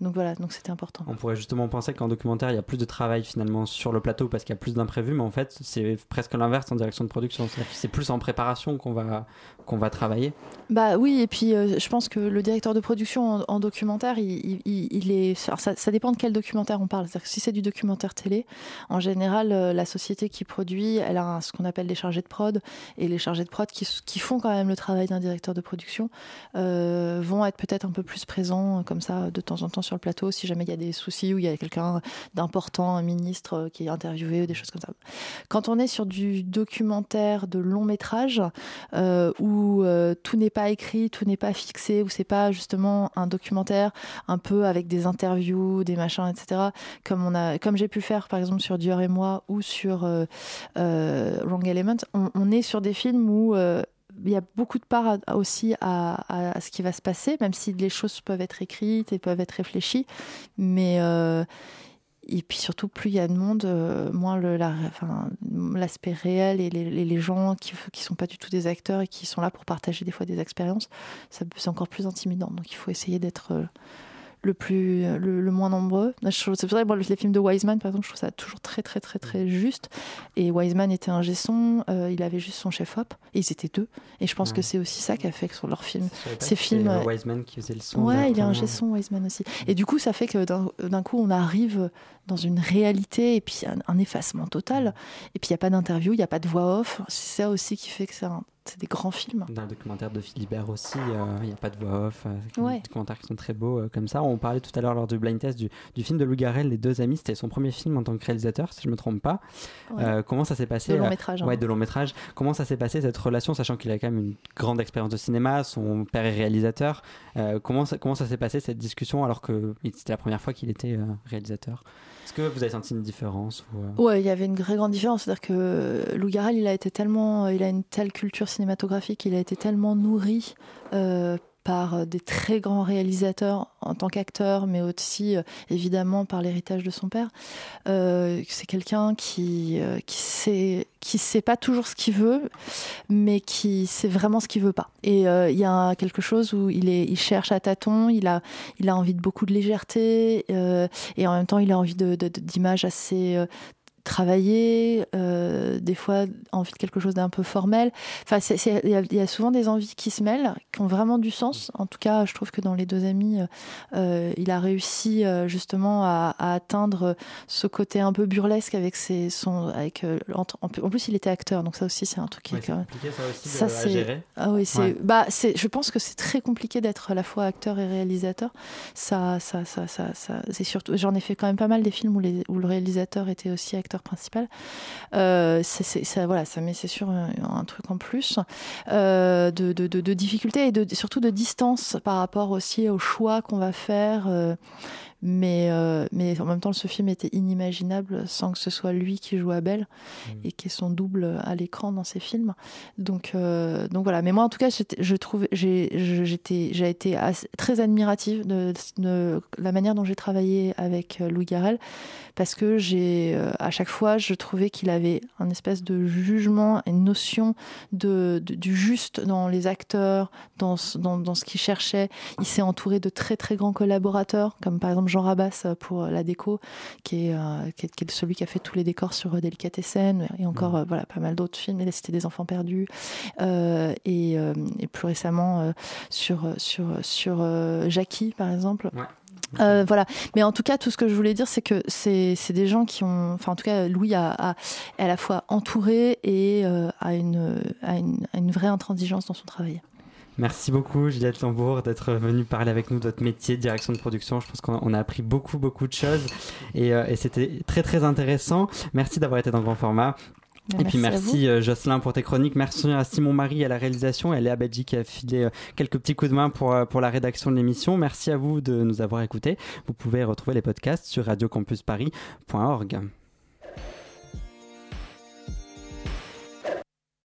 donc voilà, donc c'était important. On pourrait justement penser qu'en documentaire, il y a plus de travail finalement sur le plateau parce qu'il y a plus d'imprévus, mais en fait, c'est presque l'inverse en direction de production. C'est plus en préparation qu'on va qu'on va travailler. Bah oui, et puis je pense que le directeur de production en, documentaire, il, il, est. ça, ça, dépend de quel documentaire on parle. si c'est du documentaire télé, en général, euh, la société qui produit, elle a ce qu'on appelle des chargés de prod, et les chargés de prod qui, font quand même le travail d'un directeur de production euh, vont être peut-être un peu plus présents comme ça de temps en temps sur le plateau si jamais il y a des soucis ou il y a quelqu'un d'important, un ministre euh, qui est interviewé ou des choses comme ça. Quand on est sur du documentaire de long métrage où tout n'est pas écrit, tout n'est pas fixé, où c'est pas justement un documentaire un peu avec des interviews, des machins, etc. Comme on a, comme j'ai pu faire par exemple sur Dior et moi ou sur euh, euh, Wrong Element, on, est sur des films où euh, il y a beaucoup de part aussi à, ce qui va se passer, même si les choses peuvent être écrites et peuvent être réfléchies. Mais et puis surtout, plus il y a de monde, moins l'aspect réel et les, gens qui ne sont pas du tout des acteurs et qui sont là pour partager des fois des expériences, c'est encore plus intimidant. Donc il faut essayer d'être le plus le, moins nombreux. C'est pour ça que les films de Wiseman, par exemple, je trouve ça toujours très très très très juste. Et Wiseman était un gesson, euh, il avait juste son chef-op, et ils étaient deux. Et je pense que c'est aussi ça qui a fait que sur leurs films, ces films. Euh, Wiseman qui faisait le son. Ouais, il est un gesson Wiseman aussi. Et du coup, ça fait que d'un coup, on arrive dans une réalité et puis un, effacement total. Et puis il n'y a pas d'interview, il n'y a pas de voix off. C'est ça aussi qui fait que c'est un c'est des grands films. Dans le documentaire de Philibert aussi, euh, il n'y a pas de voix off. Euh, des commentaires qui sont très beaux euh, comme ça. On parlait tout à l'heure lors du blind test du, du, film de Lou Garrel, Les deux amis. C'était son premier film en tant que réalisateur, si je ne me trompe pas. comment ça s'est passé De long métrage. Ouais, hein. de long métrage. Comment ça s'est passé cette relation, sachant qu'il a quand même une grande expérience de cinéma, son père est réalisateur. comment ça, comment ça s'est passé cette discussion alors que c'était la première fois qu'il était réalisateur? Est-ce que vous avez senti une différence euh Ouais, il y avait une très grande différence. C'est-à-dire que Lou Garrel, il a été tellement, il a une telle culture cinématographique, il a été tellement nourri euh, par euh, des très grands réalisateurs en tant qu'acteur, mais aussi euh, évidemment par l'héritage de son père. Euh, c'est quelqu'un qui qui sait qui sait pas toujours ce qu'il veut, mais qui sait vraiment ce qu'il veut pas. Et il y a quelque chose où il est il cherche à tâtons, il a il a envie de beaucoup de légèreté et en même temps il a envie d'images assez travailler, euh, des fois envie de quelque chose d'un peu formel. Enfin, il y, a souvent des envies qui se mêlent, qui ont vraiment du sens. En tout cas, je trouve que dans les deux amis, euh, euh, il a réussi justement à, atteindre ce côté un peu burlesque avec ses son avec en, plus il était acteur, donc ça aussi c'est un truc qui est quand même ça aussi gérer. Ah oui, c'est bah c'est je pense que c'est très compliqué d'être à la fois acteur et réalisateur. Ça ça ça ça, ça c'est surtout j'en ai fait quand même pas mal des films où les où le réalisateur était aussi acteur principal. Euh, voilà, c'est sûr un, truc en plus euh, de, de, et surtout de distance par rapport aussi au choix qu'on va faire. Mais, euh, mais en même temps, ce film était inimaginable sans que ce soit lui qui joue Abel mmh. et qui est son double à l'écran dans ses films. Donc, euh, donc voilà. Mais moi, en tout cas, je trouve, j'ai, été très admirative de, de, la manière dont j'ai travaillé avec euh, Louis Garrel parce que j'ai, à chaque fois, je trouvais qu'il avait un espèce de jugement, une notion de, du juste dans les acteurs, dans, dans, dans ce qu'il cherchait. Il s'est entouré de très très grands collaborateurs, comme par exemple Jean Rabas euh, pour euh, la déco, qui est, euh, qui est, celui qui a fait tous les décors sur Delicatessen et encore mmh. voilà pas mal d'autres films. La Cité des enfants perdus et, et, plus récemment sur sur sur Jackie par exemple. voilà. Mais en tout cas, tout ce que je voulais dire, c'est que c'est des gens qui ont, enfin en tout cas, Louis a, a à la fois entouré et a, une, a, une, a une vraie intransigeance dans son travail. Merci beaucoup Juliette Lambourg d'être venue parler avec nous de votre métier de direction de production. Je pense qu'on a appris beaucoup beaucoup de choses et, euh, et c'était très très intéressant. Merci d'avoir été dans le grand format. et puis merci Jocelyn pour tes chroniques. Merci à Simon Marie à la réalisation et à Léa Badji qui a filé quelques petits coups de main pour, pour la rédaction de l'émission. Merci à vous de nous avoir écoutés. Vous pouvez retrouver les podcasts sur radiocampusparis.org.